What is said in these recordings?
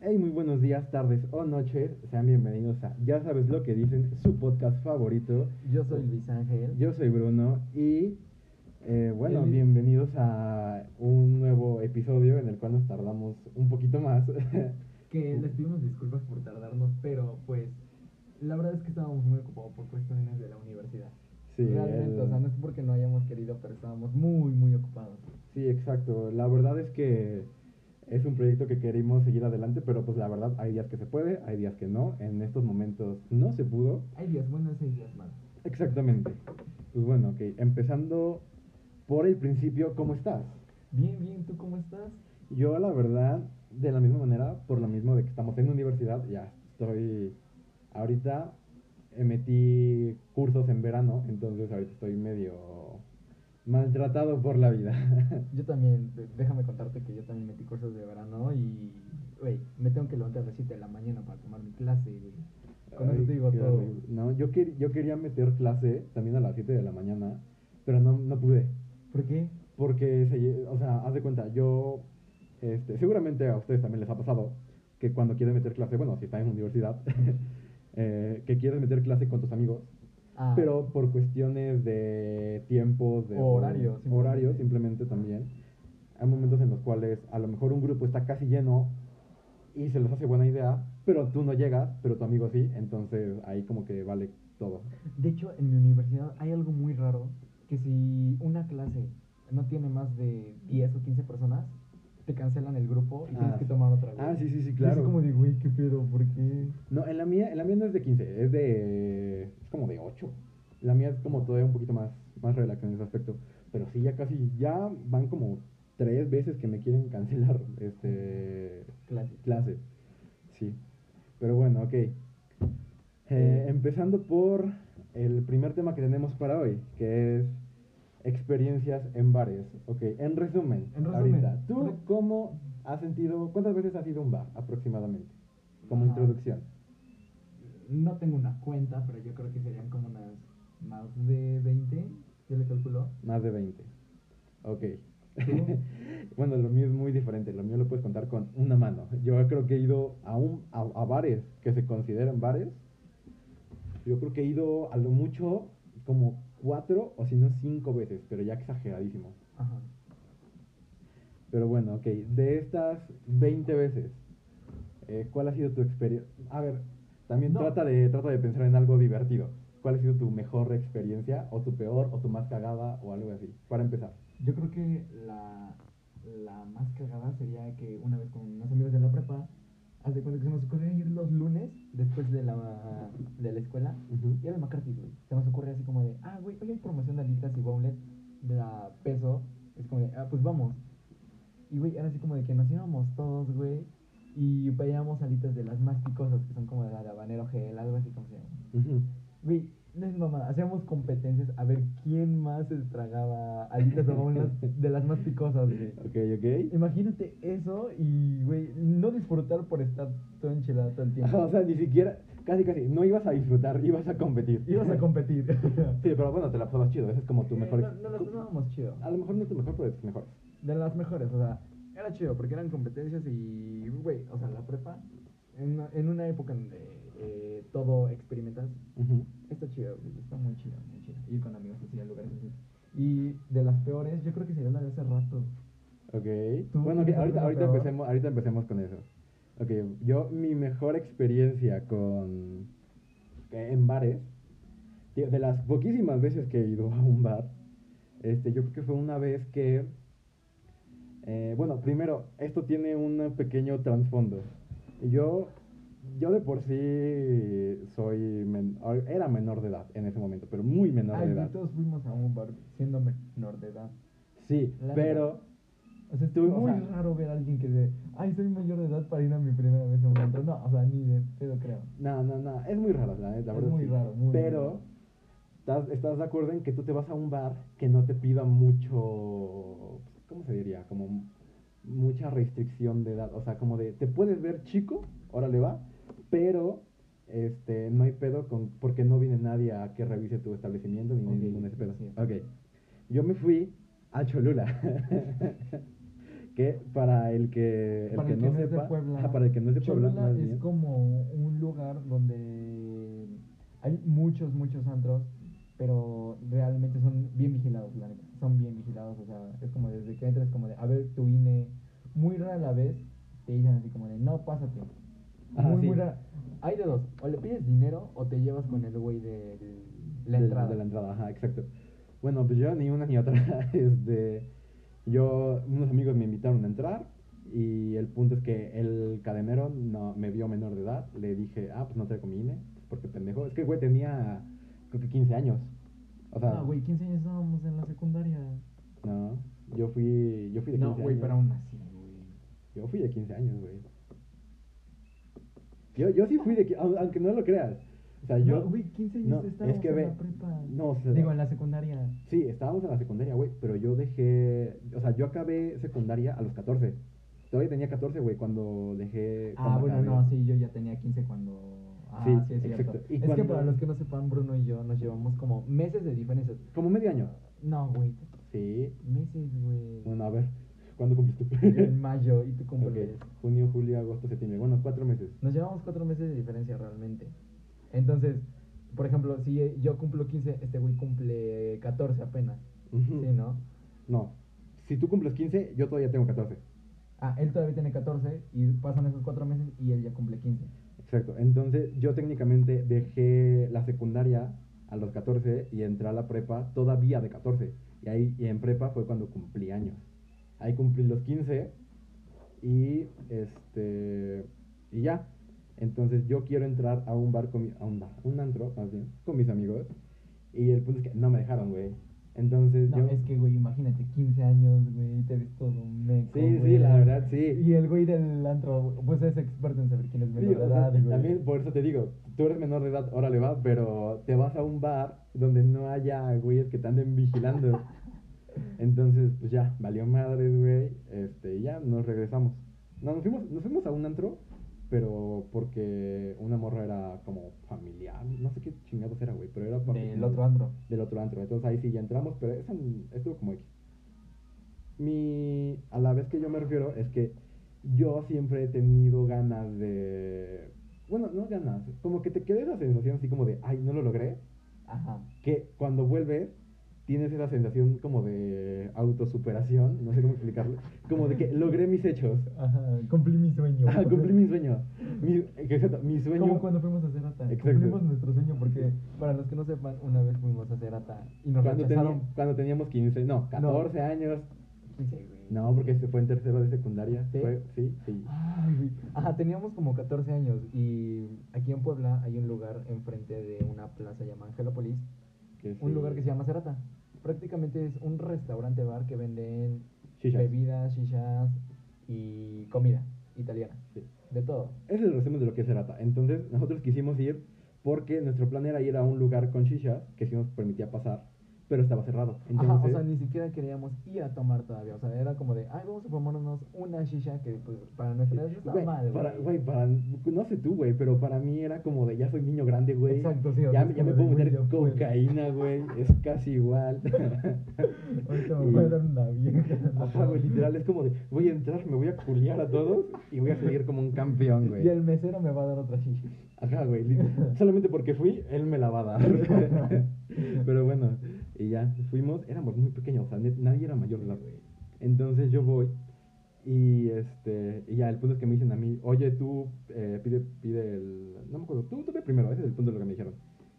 Hey, muy buenos días, tardes o noches. Sean bienvenidos a Ya sabes lo que dicen, su podcast favorito. Yo soy Luis Ángel. Yo soy Bruno y eh, bueno, El- bienvenidos a un nuevo episodio en el cual nos tardamos un poquito más. Que les pedimos disculpas por tardarnos, pero pues la verdad es que estábamos muy ocupados por cuestiones de la universidad. sí, Realmente, el- o sea, no es porque no hayamos querido, pero estábamos muy, muy ocupados. sí, exacto. La verdad es que es un proyecto que queremos seguir adelante, pero pues la verdad hay días que se puede, hay días que no. En estos momentos no se pudo. Hay días buenos y hay días malos. Exactamente. Pues bueno, ok. Empezando por el principio, ¿cómo estás? Bien, bien, ¿tú cómo estás? Yo, la verdad, de la misma manera, por lo mismo de que estamos en universidad, ya estoy. Ahorita eh, metí cursos en verano, entonces ahorita estoy medio maltratado por la vida. Yo también, déjame contarte que yo también metí cursos de verano y, güey, me tengo que levantar a las 7 de la mañana para tomar mi clase. Con eso te digo todo. horrible. No, yo, quer- yo quería meter clase también a las 7 de la mañana, pero no, no pude. ¿Por qué? Porque, se o sea, haz de cuenta, yo, este, seguramente a ustedes también les ha pasado que cuando quieren meter clase, bueno, si están en universidad, eh, que quieres meter clase con tus amigos, Ah, pero por cuestiones de tiempos, de O horarios, simplemente. también, hay momentos en los cuales a lo mejor un grupo está casi lleno y se les hace buena idea, pero tú no llegas, pero tu amigo sí, entonces ahí como que vale todo. De hecho, en mi universidad hay algo muy raro, que si una clase no tiene más de 10 o 15 personas, te cancelan el grupo y tienes Ah, que tomar otra. güey. Ah, sí, sí, sí, Y claro. Es como de, güey, qué pedo, ¿por qué? No, en la mía, en la mía no es de 15, es de. Es como de 8. La mía es como todavía un poquito más, más relax en ese aspecto. Pero sí, ya casi, ya van como tres veces que me quieren cancelar este Clase. clase. Sí. Pero bueno, ok. Eh, empezando por el primer tema que tenemos para hoy, que es experiencias en bares. Ok, en resumen, En resumen, ahorita, ¿tú cómo has sentido, cuántas veces has ido a un bar aproximadamente? Como Ah. introducción. No tengo una cuenta, pero yo creo que serían como unas más de 20, yo le calculo. Más de 20. Ok. Bueno, lo mío es muy diferente. Lo mío lo puedes contar con una mano. Yo creo que he ido a, un, a, a bares que se consideran bares. Yo creo que he ido a lo mucho como cuatro o si no cinco veces, pero ya exageradísimo. Ajá. Pero bueno, ok. De estas 20 veces, eh, ¿cuál ha sido tu experiencia? A ver, también No. trata, de, trata de pensar en algo divertido. ¿Cuál ha sido tu mejor experiencia o tu peor o tu más cagada o algo así? Para empezar. Yo creo que la, la más cagada sería que una vez con unos amigos de la prepa, haz de cuenta que se nos ocurrió ir los lunes después de la, de la escuela Ujú. y era el McCarthy, güey. Se nos ocurre así como de, ah, güey, hoy hay promoción de alitas y bowlet de a peso. Es como de, ah, pues vamos. Y, güey, era así como de que nos íbamos todos, güey, y pedíamos alitas de las más picosas, que son como de la de habanero gel, algo así como se llama. Ujú. Güey, no es mamá, hacíamos competencias a ver quién más se tragaba alitas de las más picosas, güey. Ok, ok. Imagínate eso y, güey, no disfrutar por estar todo enchilado todo el tiempo. o sea, ni siquiera, casi casi, no ibas a disfrutar, ibas a competir. Ibas a competir. Sí, pero bueno, te la pasabas chido, ese es como tu Eh, mejor... No, no las pasábamos chido. A lo mejor no tu mejor, pero de tus mejores. De las mejores, o sea, era chido porque eran competencias y, güey, o sea, la prepa, en una, en una época en donde eh, todo experimentas, está chido, güey, está muy chido, muy chido. Ir con amigos así a lugares así. Y de las peores, yo creo que sería la de hace rato. Ok. ¿Tú Bueno, tienes ahorita, ahorita, peor? empecemos, ahorita empecemos con eso. Ok, yo, mi mejor experiencia con... eh, en bares, de las poquísimas veces que he ido a un bar, este, yo creo que fue una vez que... eh, bueno, primero, esto tiene un pequeño trasfondo. Yo, yo de por sí soy... men- era menor de edad en ese momento, pero muy menor Ay, de edad. todos fuimos a un bar siendo menor de edad. Sí, La pero... O sea, Tú, es o muy sea- raro ver a alguien que dice, ay, soy mayor de edad para ir a mi primera vez a un antro. No, o sea, ni de pedo creo. No, no, no, es muy raro, la, la Es verdad. muy sí. raro, muy Pero, raro. ¿estás, ¿estás de acuerdo en que tú te vas a un bar que no te pida mucho, ¿cómo se diría? Como mucha restricción de edad. O sea, como de, te puedes ver chico, órale va, pero este, no hay pedo con, porque no viene nadie a que revise tu establecimiento ni Ok, ningún ese pedo. Ok. Yo me fui a Cholula. Que para el que, el Para que el no que no sepa, Puebla, para el que no es de Puebla, Cholula es bien. como un lugar donde hay muchos, muchos antros, pero realmente son bien vigilados, la neta. Son bien vigilados, o sea, es como desde que entras, como de, a ver, tu INE, muy rara la vez, te dicen así como de, no, pásate. Ajá, muy, sí. muy rara. Hay de dos, o le pides dinero o te llevas con el güey de la entrada. De la entrada, ajá, exacto. Bueno, pues yo ni una ni otra. este, yo, unos amigos me invitaron a entrar y el punto es que el cadenero no me vio menor de edad. Le dije, ah, pues no traigo mi INE, porque pendejo. Es que el güey tenía, creo que 15 años. O sea, No, güey, 15 años estábamos en la secundaria. no, yo fui, yo fui de 15 No, güey, años. pero aún así, güey. Yo fui de 15 años, güey. Yo, yo sí fui de, qui- au- aunque no lo creas. O sea, yo... No, güey, 15 años no, estábamos es que en ve, la prepa. no, o sea, Digo, en la secundaria. Sí, estábamos en la secundaria, güey, pero yo dejé, o sea, yo acabé secundaria a los 14. Todavía tenía 14, güey, cuando dejé... Ah, cuando bueno, acabé. no, sí, yo ya tenía 15 cuando... Ah, Sí, sí, es cierto. exacto. Y es que para los que no sepan, Bruno y yo nos llevamos como meses de diferencia. Como medio año. No, güey, Sí. meses, güey. Bueno, a ver, ¿cuándo? Yo en mayo y tú cumples. junio, julio, agosto, septiembre. Bueno, cuatro meses. Nos llevamos cuatro meses de diferencia realmente. Entonces, por ejemplo, si yo cumplo 15, este güey cumple 14 apenas. Ujú. Sí, ¿no? No, si tú cumples 15, yo todavía tengo 14. Ah, él todavía tiene 14 y pasan esos cuatro meses y él ya cumple 15. Exacto, entonces yo técnicamente dejé la secundaria a los 14 y entré a la prepa todavía de 14. Y ahí y en prepa fue cuando cumplí años. Ahí cumplí los 15 y este y ya. Entonces yo quiero entrar a un bar con mi- a un bar, un antro más bien, con mis amigos y el punto es que no me dejaron, güey. Entonces No, yo es que, güey, imagínate, 15 años, güey, te ves todo un meco, Sí, sí, güey. la verdad, sí. Y el güey del antro, pues es experto en saber quién es Sí, menor de o sea, edad, güey. también por eso te digo, tú eres menor de edad, órale va, pero te vas a un bar donde no haya güeyes que te anden vigilando. Entonces, pues ya, valió madres, güey, este, ya nos regresamos. No, nos fuimos, nos fuimos a un antro, pero porque una morra era como familiar, no sé qué chingados era, güey, pero era Del otro antro. Del otro antro, entonces ahí sí ya entramos, pero esa estuvo como X. Mi, a la vez que yo me refiero es que yo siempre he tenido ganas de, bueno, no ganas, como que te queda esa sensación así como de, ay, no lo logré, Ajá. que cuando vuelves tienes esa sensación como de autosuperación, no sé cómo explicarlo, como de que logré mis hechos, Ajá, cumplí mi sueño. ah, cumplí mi sueño, mi, exacto, mi sueño, Como cuando fuimos a Cerata. Exacto. Cumplimos nuestro sueño porque, para los que no sepan, una vez fuimos a Cerata y nos cuando, rechazaron. cuando teníamos 15, no, 14 años, 15, güey. no, porque este fue en tercero de secundaria, ¿Sí? fue, sí, sí. Ay. Ajá, teníamos como 14 años y aquí en Puebla hay un lugar enfrente de una plaza llamada Angelópolis, un sí. lugar que se llama Cerata. Prácticamente es un restaurante bar que venden Shishas. bebidas, shishas y comida italiana. Sí. De todo. Ese es el resumen de lo que es Cerata. Entonces, nosotros quisimos ir porque nuestro plan era ir a un lugar con shisha que sí nos permitía pasar, pero estaba cerrado. Entonces, Ajá, o sea, ni siquiera queríamos ir a tomar todavía. O sea, era como de, ay, vamos a tomarnos una shisha que pues, para nuestra edad está güey, mal, para, güey. para, no sé tú, güey, pero para mí era como de, ya soy niño grande, güey. Exacto, sí, o Ya, sea, ya me puedo meter cocaína, güey, es casi igual. Ahorita me voy a dar una vieja. Ajá, güey, literal, es como de, voy a entrar, me voy a culiar a todos y voy a salir como un campeón, güey. Y el mesero me va a dar otra shisha. Ajá, güey. Solamente porque fui, él me la va a dar. Pero bueno, y ya fuimos, éramos muy pequeños, o sea, nadie era mayor de edad. Entonces yo voy y este y ya el punto es que me dicen a mí, oye, tú eh, pide, pide el. No me acuerdo, tú, tú ve primero, ese es el punto de lo que me dijeron.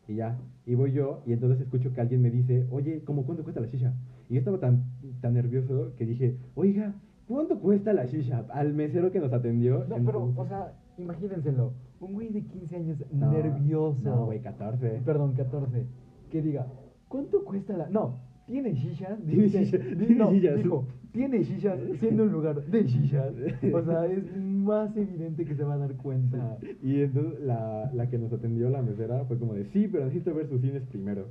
Y ya, y voy yo, y entonces escucho que alguien me dice, oye, ¿cómo cuánto cuesta la shisha? Y yo estaba tan, tan nervioso que dije, oiga, ¿cuánto cuesta la shisha? Al mesero que nos atendió. No, pero, entonces- o sea, imagínenselo. Un güey de 15 años No, nervioso. No, güey, 14. Perdón, 14. Que diga, ¿cuánto cuesta la.? No, tiene shishas. Tiene tiene no. Dijo, tiene shishas siendo un lugar de shishas. O sea, es más evidente que se va a dar cuenta. Y entonces la, la que nos atendió, la mesera, fue como de, sí, pero necesito ver sus cines primero.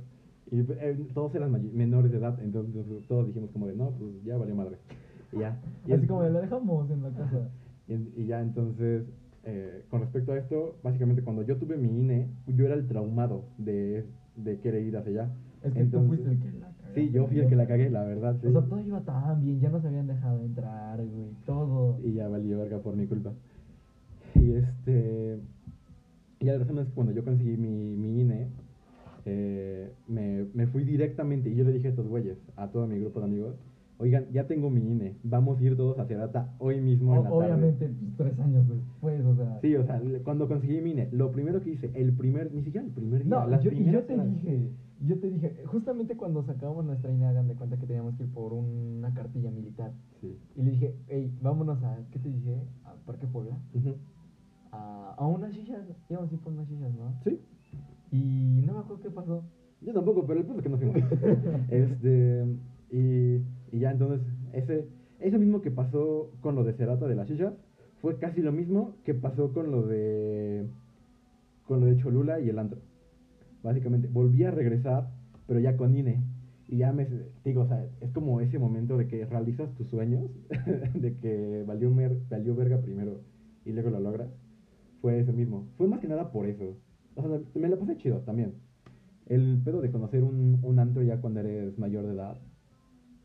Y eh, todos eran menores de edad, entonces todos dijimos como de, no, pues ya valió madre. Y ya. Y Así es- como de, la dejamos en la casa. Y, y ya entonces, eh, con respecto a esto, básicamente cuando yo tuve mi INE, yo era el traumado de, de querer ir hacia allá. Es que Entonces- tú fuiste el que la cagó. Sí, yo fui el que la cagué, la verdad, sí. O sea, todo iba tan bien, ya nos habían dejado entrar, güey, todo. Y ya valió verga por mi culpa. Y este. Y la razón es que cuando yo conseguí mi, mi INE, eh, me, me fui directamente y yo le dije a estos güeyes, a todo mi grupo de amigos, oigan, ya tengo mi INE, vamos a ir todos a Cerata hoy mismo en la O- tarde. obviamente, pues, tres años después, o sea. Sí, o sea, cuando conseguí mi INE, lo primero que hice, el primer, ni siquiera el primer día, No, las yo, y yo te horas. dije, yo te dije, justamente cuando sacábamos nuestra INE, hagan de cuenta que teníamos que ir por una cartilla militar. Sí. Y le dije, hey, vámonos a, ¿qué te dije? A Parque Puebla. A, a unas sillas, íbamos a ir por unas sillas, ¿no? Sí, Y no me acuerdo qué pasó. yo tampoco, pero el punto es que no fuimos. este, y, y ya entonces, ese, ese mismo que pasó con lo de Cerata de la Shisha, fue casi lo mismo que pasó con lo de, con lo de Cholula y el antro. Básicamente, volví a regresar, pero ya con INE. Y ya me, digo, o sea, es como ese momento de que realizas tus sueños, de que valió, mer- valió verga primero y luego lo logras. Fue ese mismo. Fue más que nada por eso. O sea, me la pasé chido también. El pedo de conocer un, un antro ya cuando eres mayor de edad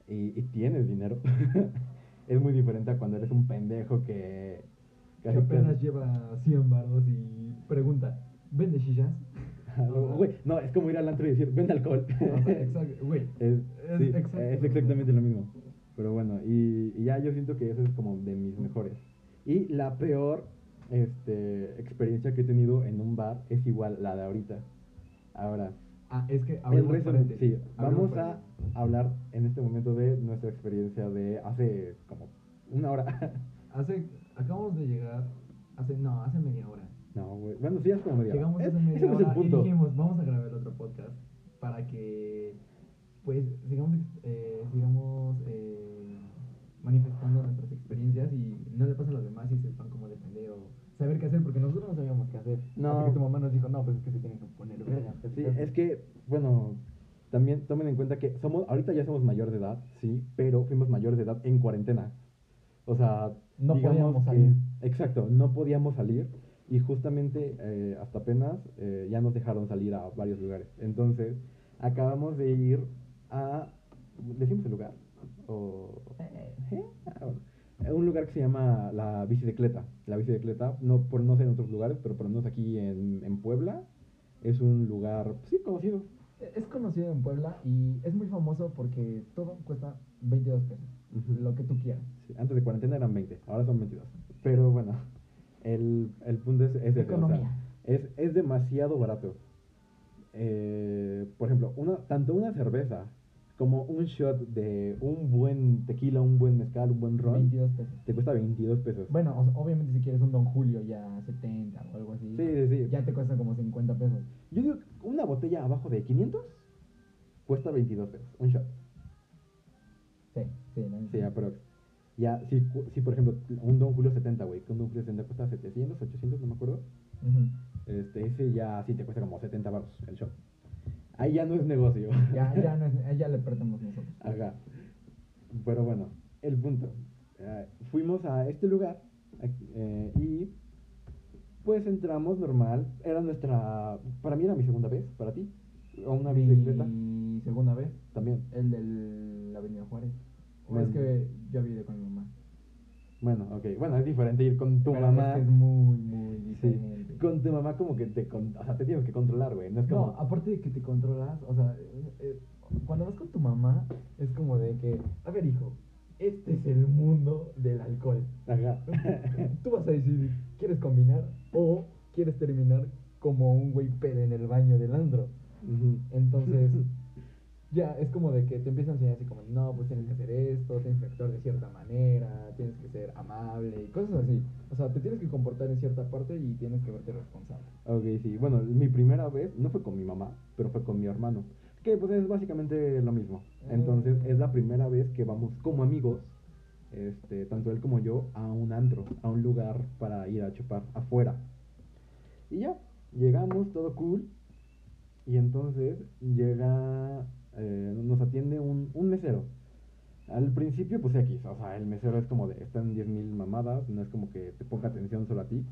y, y tienes dinero es muy diferente a cuando eres un pendejo que... Que apenas lleva 100 baros y pregunta, ¿vende sillas? Güey, no, es como ir al antro y decir, vende alcohol. Exacto, güey. Es, Es sí, exacto es exactamente lo mismo. Pero bueno, y, y ya yo siento que eso es como de mis mejores. Y la peor este, experiencia que he tenido en un bar es igual la de ahorita. Ahora, Ah, es que resumen, paréntesis, sí, vamos a hablar en este momento de nuestra experiencia de hace como una hora. Hace, acabamos de llegar, hace, no, hace media hora. No, güey. Bueno, sí, ya es como media hora. Llegamos Es- hace media es el hora y punto. dijimos, vamos a grabar otro podcast para que, pues, sigamos, eh, sigamos eh, manifestando nuestras experiencias y no le pase a los demás y sepan cómo defender o saber qué hacer, porque nosotros no sabíamos qué hacer. No. Hasta que tu mamá nos dijo, no, pues es que se tienen que poner verga. Sí, es que, bueno, también tomen en cuenta que somos, ahorita ya somos mayor de edad, sí, pero fuimos mayor de edad en cuarentena. O sea, No podíamos que- salir. Exacto, no podíamos salir y justamente eh, hasta apenas eh, ya nos dejaron salir a varios lugares. Entonces, acabamos de ir a, ¿decimos el lugar? O, ¿Eh? Ah, bueno. Eh, Un lugar que se llama la bicicleta. La bicicleta, no, por, no sé en otros lugares, pero por lo menos aquí en, en Puebla, es un lugar, sí, conocido. Es conocido en Puebla y es muy famoso porque todo cuesta 22 pesos, lo que tú quieras. Sí, antes de cuarentena eran 20, ahora son 22. Pero bueno, el, el punto es, es ese, o sea, es, es demasiado barato. Eh, por ejemplo, una, tanto una cerveza como un shot de un buen tequila, un buen mezcal, un buen ron, 22 pesos. te cuesta 22 pesos. Bueno, o- obviamente si quieres un Don Julio ya 70 o algo así, sí, sí, sí. ya te cuesta como 50 pesos. Yo digo, que una botella abajo de 500 cuesta 22 pesos, un shot. Sí, sí, neta. Sí, aprox. Ya, si, si por ejemplo, un Don Julio 70, güey, que un Don Julio 70 cuesta 700, 800, no me acuerdo. Este, ese ya sí te cuesta como 70 baros el shot. Ahí ya no es negocio. Ya, ya, no es, ahí ya le perdemos nosotros. Ajá. Pero bueno, el punto. Eh, fuimos a este lugar eh, y pues entramos normal. Era nuestra. Para mí era mi segunda vez, para ti. O una bicicleta Mi segunda vez, también. el de la Avenida Juárez. O Bueno. es que yo había ido con mi mamá. Bueno, ok. Bueno, es diferente ir con tu Pero mamá. Es, que es muy, muy Sí. diferente. Con tu mamá como que te, con- o sea, te tienes que controlar, güey. No es como... No, aparte de que te controlas, o sea, eh, eh, cuando vas con tu mamá, es como de que, a ver, hijo, este es el mundo del alcohol. Ajá. Tú vas a decidir, ¿quieres combinar o quieres terminar como un güey pede en el baño del andro? Entonces, ya es como de que te empiezan a enseñar así como, no, pues tienes que hacer esto, tienes que actuar de cierta manera, tienes que ser amable y cosas así. O sea, te tienes que comportar en cierta parte y tienes que verte responsable. Ok, sí. Bueno, mi primera vez no fue con mi mamá, pero fue con mi hermano. Que pues es básicamente lo mismo. Entonces Mm. es la primera vez que vamos como amigos, este, tanto él como yo, a un antro, a un lugar para ir a chupar afuera. Y ya, llegamos, todo cool. Y entonces llega, eh, nos atiende un, un mesero. Al principio, pues X, o sea, el mesero es como de, están 10.000 mamadas, no es como que te ponga atención solo a ti.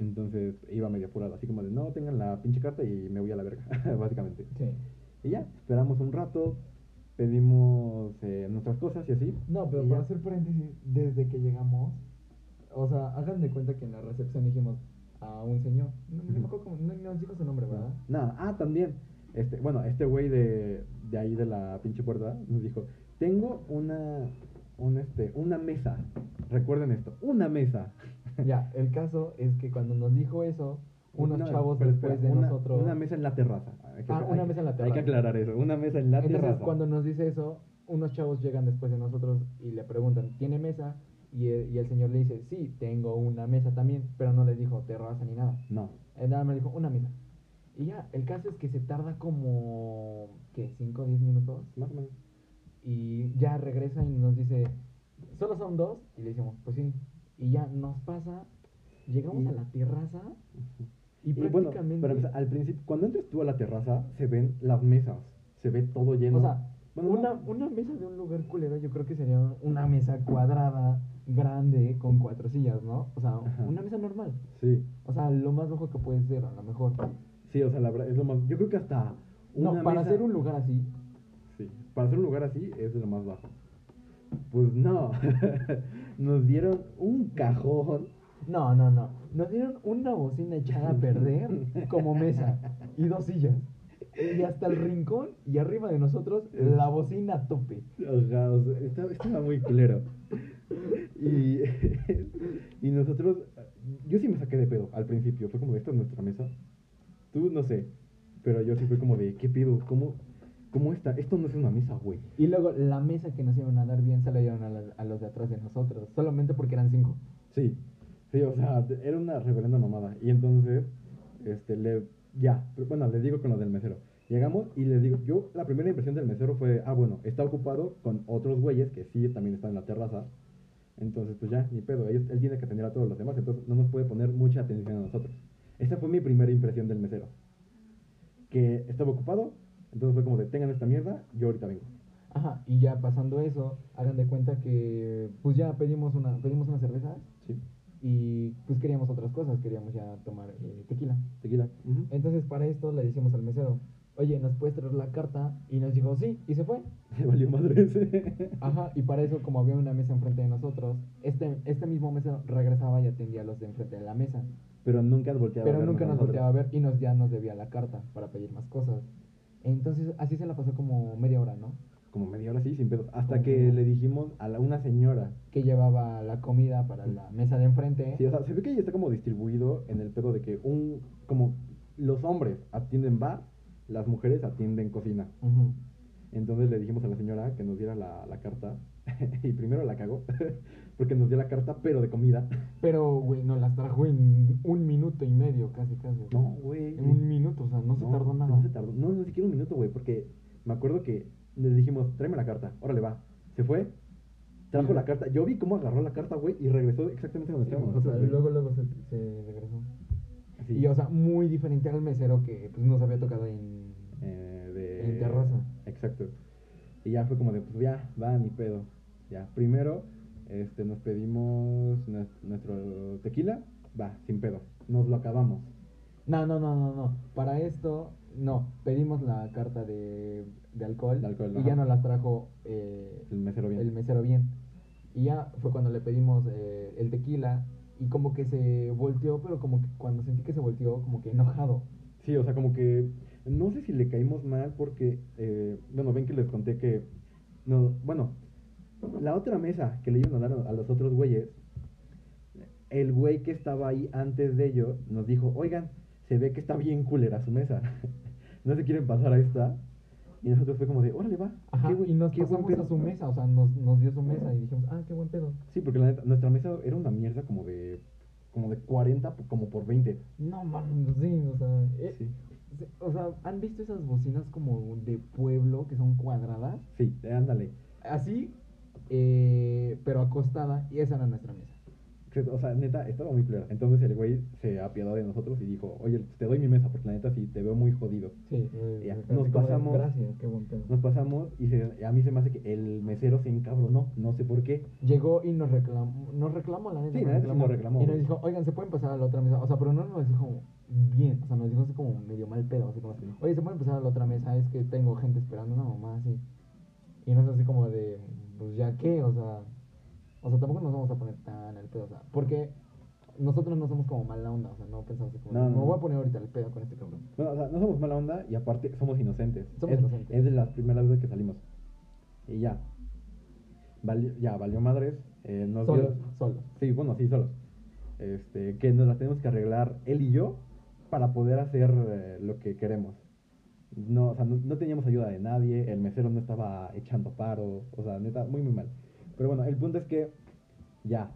Entonces iba medio apurado, así como de, no, tengan la pinche carta y me voy a la verga, básicamente. Sí. Y ya, esperamos un rato pedimos eh, nuestras cosas y así. No, pero para ya. hacer paréntesis, desde que llegamos, o sea, hagan de cuenta que en la recepción dijimos a un señor, no, no me acuerdo cómo, no nos dijo su nombre, ¿verdad? Nada, ah, también. Este, bueno, este güey de, de ahí de la pinche puerta nos dijo, tengo una, un, este, una mesa. Recuerden esto, una mesa. Ya, el caso es que cuando nos dijo eso, unos No, chavos pero después espera, de una, nosotros... Una mesa en la terraza. Hay que- Ah, hay una que- mesa en la Hay terraza. que aclarar eso, una mesa en la Entonces, terraza. cuando nos dice eso, unos chavos llegan después de nosotros y le preguntan, ¿tiene mesa? Y el, y el señor le dice, sí, tengo una mesa también, pero no les dijo terraza ni nada. No, Él nada más dijo, una mesa. Y ya, el caso es que se tarda como, ¿qué? ¿5 o 10 minutos? más o menos. Y ya regresa y nos dice, ¿solo son dos? Y le decimos, pues sí. Y ya nos pasa, llegamos Y- a la terraza y, prácticamente... para empezar, al principio, cuando entres tú a la terraza, se ven las mesas, se ve todo lleno. O sea, Bueno, una, una mesa de un lugar culero, yo creo que sería una mesa cuadrada, grande, con cuatro sillas, ¿no? O sea, Ajá. una mesa normal. Sí, O sea, lo más bajo que puede ser, a lo mejor. Sí, o sea, la verdad, es lo más, yo creo que hasta No, una para mesa- hacer un lugar así, Sí, para hacer un lugar así es de lo más bajo. Pues no, nos dieron un cajón. No, no, no. Nos dieron una bocina echada a perder como mesa y dos sillas. Y hasta el rincón y arriba de nosotros la bocina a tope. Ajá, o sea, estaba, estaba muy culero. Y, y nosotros, yo sí me saqué de pedo al principio. Fue como, ¿esta es nuestra mesa? Tú no sé, pero yo sí fue como de, ¿qué pedo? ¿Cómo, cómo está? Esto no es una mesa, güey. Y luego la mesa que nos iban a dar bien se la dieron a, la- a los de atrás de nosotros. Solamente porque eran cinco. Sí, sí, o sea, era una reverenda mamada. Y entonces, este, le, ya, bueno, les digo con lo del mesero. Llegamos y les digo, yo, la primera impresión del mesero fue, ah, bueno, está ocupado con otros güeyes que sí también están en la terraza. Entonces, pues ya, ni pedo, ellos- él tiene que atender a todos los demás, entonces no nos puede poner mucha atención a nosotros. Esa fue mi primera impresión del mesero. Que estaba ocupado, entonces fue como de, tengan esta mierda, yo ahorita vengo. Ajá, y ya pasando eso, hagan de cuenta que pues ya pedimos una, pedimos una cerveza Sí, y pues queríamos otras cosas, queríamos ya tomar eh, tequila. tequila. Entonces para esto le decimos al mesero, oye, ¿nos puedes traer la carta? Y nos dijo, sí, y se fue. Me valió madre Ajá, y para eso, como había una mesa enfrente de nosotros, este, este mismo mesero regresaba y atendía a los de enfrente de la mesa. Pero nunca volteaba a Pero vernos nunca nos volteaba a ver y nos, ya nos debía la carta para pedir más cosas. Entonces, así se la pasó como media hora, ¿no? Como media hora sí, sin pedo. Hasta que le dijimos a la, una señora. Que llevaba la comida para la mesa de enfrente. Sí, o sea, se ve que ya está como distribuido en el pedo de que un. Como los hombres atienden bar, las mujeres atienden cocina. Entonces le dijimos a la señora que nos diera la, la carta. y primero la cagó. porque nos dio la carta, pero de comida. Pero, güey, nos las trajo en un minuto y medio, casi, casi. No, güey. En un minuto, o sea, no, se tardó nada. No se tardó. No, no siquiera un minuto, güey. Porque me acuerdo que le dijimos, tráeme la carta. Órale, va. Se fue. Trajo Sí. la carta. Yo vi cómo agarró la carta, güey, y regresó exactamente donde Sí, estábamos o sea, luego, luego se, se regresó. Sí. Y, o sea, muy diferente al mesero que pues, nos había tocado en... Eh, de... En terraza. Exacto. Y ya fue como de, pues ya, va, ni pedo. Ya, primero, este, nos pedimos nues- nuestro tequila, va, sin pedo. Nos lo acabamos. No, no, no, no, no. Para esto, no. Pedimos la carta de, de alcohol. De alcohol, y ajá. ya nos las trajo eh, El mesero bien. el mesero bien. Y ya fue cuando le pedimos eh, el tequila. Y como que se volteó, pero como que cuando sentí que se volteó, como que enojado. Sí, o sea, como que, no sé si le caímos mal porque, eh, bueno, ven que les conté que, no, bueno, la otra mesa que le iban a dar a los otros güeyes, el güey que estaba ahí antes de ellos nos dijo, oigan, se ve que está bien culera su mesa, no se quieren pasar a esta, y nosotros fue como de, órale, va, Ajá, qué y nos qué buen pasamos a pedo". su mesa, o sea, nos, nos dio su mesa y dijimos, ah, qué buen pedo. Sí, porque la neta, nuestra mesa era una mierda como de, como de 40, po- como por 20. No, man, sí, o sea, eh, sí, o sea, ¿han visto esas bocinas como de pueblo que son cuadradas? sí, ándale. Así, eh, pero acostada, y esa era nuestra mesa. O sea, neta, estaba muy culera. Entonces el güey se apiadó de nosotros y dijo, oye, te doy mi mesa porque la neta sí te veo muy jodido. Sí, Ya, así nos pasamos. Gracias, qué buen pedo. Nos pasamos y se- a mí se me hace que el mesero se encabronó, no sé por qué. Llegó y nos reclamó, nos reclamó la neta. Sí, la neta sí nos reclamó, Y nos dijo, oigan, ¿se pueden pasar a la otra mesa? O sea, pero no nos dijo bien, o sea, nos dijo así como medio mal pedo, así como, Sí. oye, ¿se pueden pasar a la otra mesa? Es que tengo gente esperando una mamá así. Y no es así como de, pues ya qué, o sea, o sea, tampoco nos vamos a poner tan al pedo, o sea, porque nosotros no somos como mala onda, o sea, no pensamos así como, No, no, me no. voy a poner ahorita el pedo con este cabrón. Bueno, o sea, no somos mala onda y aparte somos inocentes. Somos es, inocentes. Es de las primeras veces que salimos. Y ya. Ya, valió madres. eh, nos dio- Solos, solos. Sí, bueno, sí, solos. Este, que nos las tenemos que arreglar él y yo para poder hacer eh, lo que queremos. No, o sea, no, no teníamos ayuda de nadie, el mesero no estaba echando paro, o sea, neta, muy, muy mal. Pero bueno, el punto es que ya.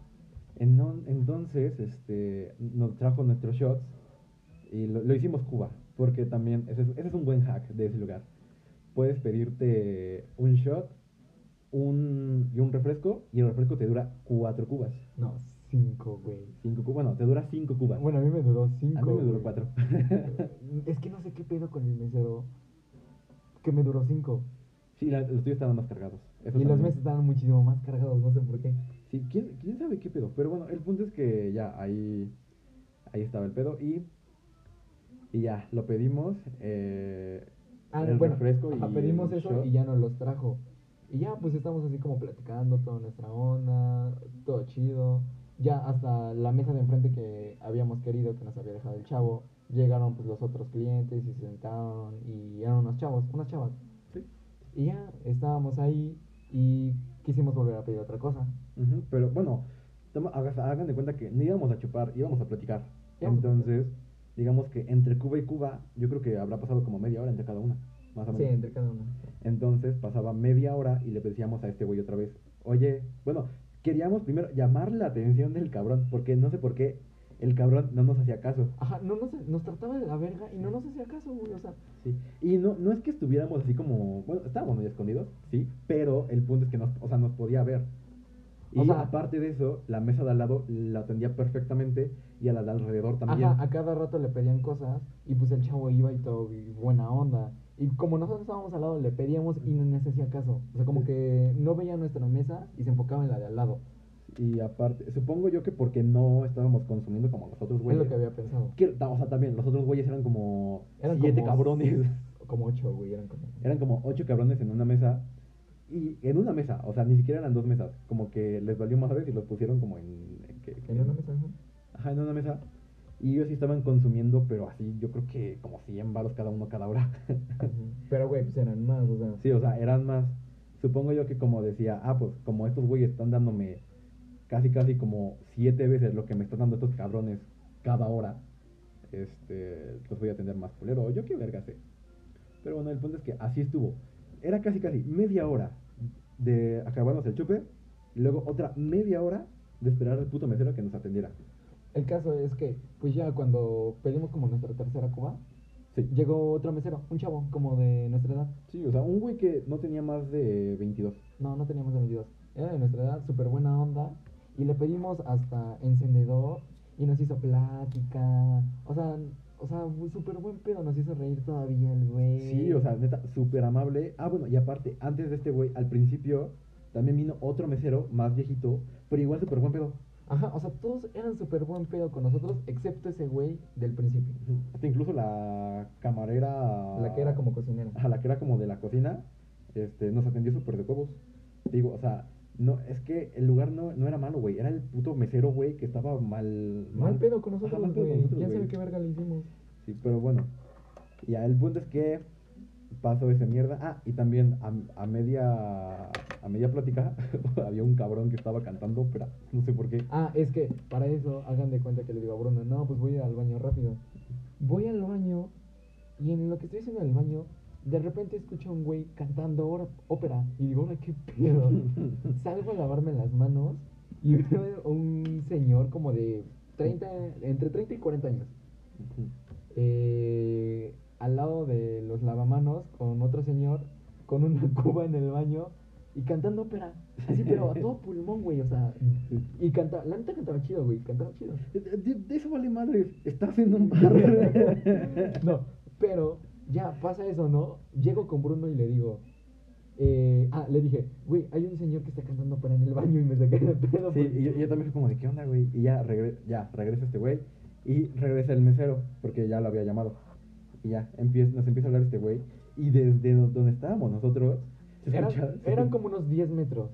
En- entonces, este, nos trajo nuestros shots y lo, lo hicimos Cuba, porque también ese es, ese es un buen hack de ese lugar. Puedes pedirte un shot un, y un refresco, y el refresco te dura cuatro cubas. No, cinco, güey. Cinco cubas, bueno, te dura cinco cubas. Bueno, a mí me duró cinco. a mí me duró güey. cuatro. es que no sé qué pedo con el mesero. Que me duró cinco. sí, la- los tuyos estaban más cargados. Y los también. meses estaban muchísimo más cargados, no sé por qué. Sí, ¿quién, quién sabe qué pedo. Pero bueno, el punto es que ya ahí, ahí estaba el pedo y, y ya, lo pedimos. Eh, Ah, el bueno, refresco ajá, y pedimos eso shot. y ya nos los trajo. Y ya, pues estamos así como platicando toda nuestra onda, todo chido. Ya hasta la mesa de enfrente que habíamos querido, que nos había dejado el chavo, llegaron pues los otros clientes y se sentaron y eran unos chavos, unas chavas. Sí. Y ya, estábamos ahí y quisimos volver a pedir otra cosa. Pero bueno, toma- hagan de cuenta que no íbamos a chupar, íbamos a platicar. Entonces, digamos que entre Cuba y Cuba, yo creo que habrá pasado como media hora entre cada una, más o Sí, menos. entre cada uno. Entonces pasaba media hora y le decíamos a este güey otra vez, oye, bueno, queríamos primero llamar la atención del cabrón, porque no sé por qué el cabrón no nos hacía caso. Ajá, no nos, nos trataba de la verga y no nos hacía caso, güey, o sea. Sí. Y no, no es que estuviéramos así como, bueno, estábamos muy escondidos, sí, pero el punto es que nos, o sea, nos podía ver. Y O sea- aparte de eso, la mesa de al lado la atendía perfectamente y a la de alrededor también. Ajá, a cada rato le pedían cosas y pues el chavo iba y todo, y buena onda. Y como nosotros estábamos al lado, le pedíamos y no nos hacía caso. O sea, como que no veía nuestra mesa y se enfocaba en la de al lado. Y aparte, supongo yo que porque no estábamos consumiendo como los otros Es güeyes. lo que había pensado. Que- o sea, también, los otros güeyes eran como Eran siete como- cabrones. Como ocho, güey, eran como. Eran como ocho cabrones en una mesa. Y en una mesa, o sea, ni siquiera eran dos mesas. Como que les valió más y los pusieron como en. en que- ¿En una mesa? ajá. Ajá, en una mesa. Y ellos sí estaban consumiendo, pero así, yo creo que como 100 varos cada uno cada hora. Pero, güey, pues eran más, o sea. sí, o sea, eran más. Supongo yo que como decía, ah, pues como estos güeyes están dándome casi, casi como siete veces lo que me están dando estos cabrones cada hora, este, los voy a tener más culero. Yo qué verga sé. Pero bueno, el punto es que así estuvo. Era casi, casi media hora de acabarnos el chupe y luego otra media hora de esperar al puto mesero que nos atendiera. El caso es que, pues ya cuando pedimos como nuestra tercera cuba, Sí. llegó otro mesero, un chavo como de nuestra edad. Sí, o sea, un güey que no tenía más de 22. No, no teníamos de 22. Era de nuestra edad, súper buena onda. Y le pedimos hasta encendedor y nos hizo plática. O sea, o sea, súper buen pedo. Nos hizo reír todavía el güey. Sí, o sea, neta, súper amable. Ah, bueno, y aparte, antes de este güey, al principio, también vino otro mesero, más viejito, pero igual súper buen pedo. Ajá, o sea, todos eran súper buen pedo con nosotros, excepto ese güey del principio. Hasta incluso la camarera... La que era como cocinera. Ajá, la que era como de la cocina, este, nos atendió súper de huevos. Digo, o sea, no, es que el lugar no, no era malo, güey. Era el puto mesero, güey, que estaba mal... Mal pedo con Ajá, nosotros, mal pedo con güey. nosotros, ¿Quién sabe qué verga le hicimos? Sí, pero bueno. Ya, el punto es que pasó esa mierda. Ah, y también a, a media a media plática había un cabrón que estaba cantando ópera. No sé por qué. Ah, es que para eso hagan de cuenta que le digo a Bruno, no, pues voy al baño rápido. Voy al baño y en lo que estoy haciendo en el baño, de repente escucho a un güey cantando ópera y digo, ahora qué pedo. Salgo a lavarme las manos y veo un señor como de 30, entre 30 y 40 años, eh, al lado de los lavamanos con otro señor con una cuba en el baño y cantando ópera. Así, pero a todo pulmón, güey, o sea. Y canta, la neta cantaba chido, güey, cantaba chido. De, eso vale madres. Estás en un bar. No, pero ya pasa eso, ¿no? Llego con Bruno y le digo, eh, ah, le dije, güey, hay un señor que está cantando ópera en el baño y me saqué de pedo. Sí, y yo, también fui como de, ¿qué onda, güey? Y ya, regre- ya regresa este güey. Y regresa el mesero, porque ya lo había llamado. Y ya, empieza, nos empieza a hablar este güey. Y desde do- donde estábamos nosotros, ¿Se Eran, escucha? Como unos 10 metros.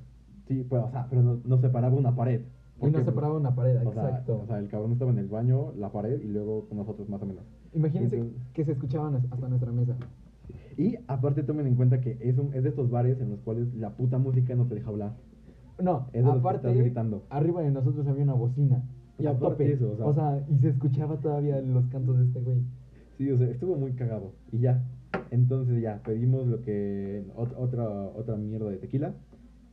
Sí, pero, o sea, pero nos, nos separaba una pared. Y nos separaba una pared, o sea, exacto. o sea, el cabrón estaba en el baño, la pared y luego nosotros más o menos. Imagínense entonces- que se escuchaban as- hasta nuestra mesa. Y aparte tomen en cuenta que es, un, es de estos bares en los cuales la puta música no te deja hablar. No, Es de los que aparte, estás gritando. arriba de nosotros había una bocina. Y a aparte tope. eso, o sea- y se escuchaba todavía los cantos de este güey. Sí, o sea, estuvo muy cagado. Y ya. Entonces ya, pedimos lo que. ot- otra, otra mierda de tequila.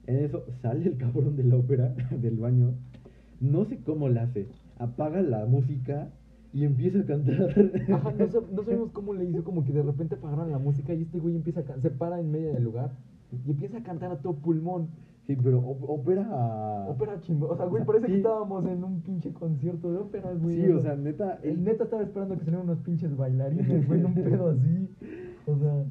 En eso sale el cabrón de la ópera, del baño. No sé cómo la hace. Apaga la música y empieza a cantar. Ajá, no, sab- no sabemos cómo le hizo, como que de repente apagaron la música y este güey empieza a se para en medio del lugar y empieza a cantar a todo pulmón. Sí, pero ópera. Ópera chingón. O sea, güey, parece que estábamos en un pinche concierto de ópera, güey. Sí, o sea, neta. El neta estaba esperando que salieran unos pinches bailarines, güey, en un pedo así. O sea,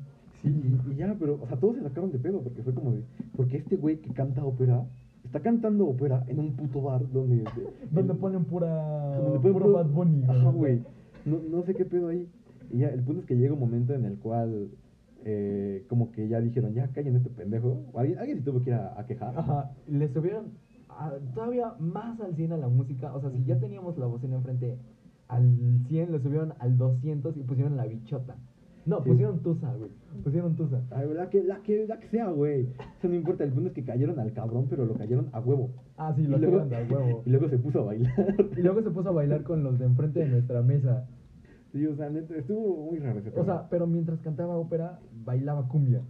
Sí, y, y ya, pero, o sea, todos se sacaron de pedo porque fue como de. Porque este güey que canta ópera. Está cantando ópera en un puto bar donde. donde ponen pura. Donde ponen puro Bad Bunny. Ajá, güey. No, no sé qué pedo ahí. Y ya, el punto es que llega un momento en el cual, eh, como que ya dijeron, ya callen este pendejo. O alguien, alguien se tuvo que ir a, a quejar. Ajá, le subieron a- todavía más al 100 a la música. O sea, si ya teníamos la bocina enfrente al 100, le subieron al 200 y pusieron la bichota. No, pusieron tusa, güey. Pusieron tusa. Ay, la que, la que, la que sea, güey. Eso no importa. El punto es que cayeron al cabrón, pero lo cayeron a huevo. Ah, sí, y, lo luego, de a huevo. y luego se puso a bailar. Y luego se puso a bailar con los de enfrente de nuestra mesa. Sí, o sea, neta, estuvo muy raro ese O sea, pero mientras cantaba ópera, bailaba cumbia.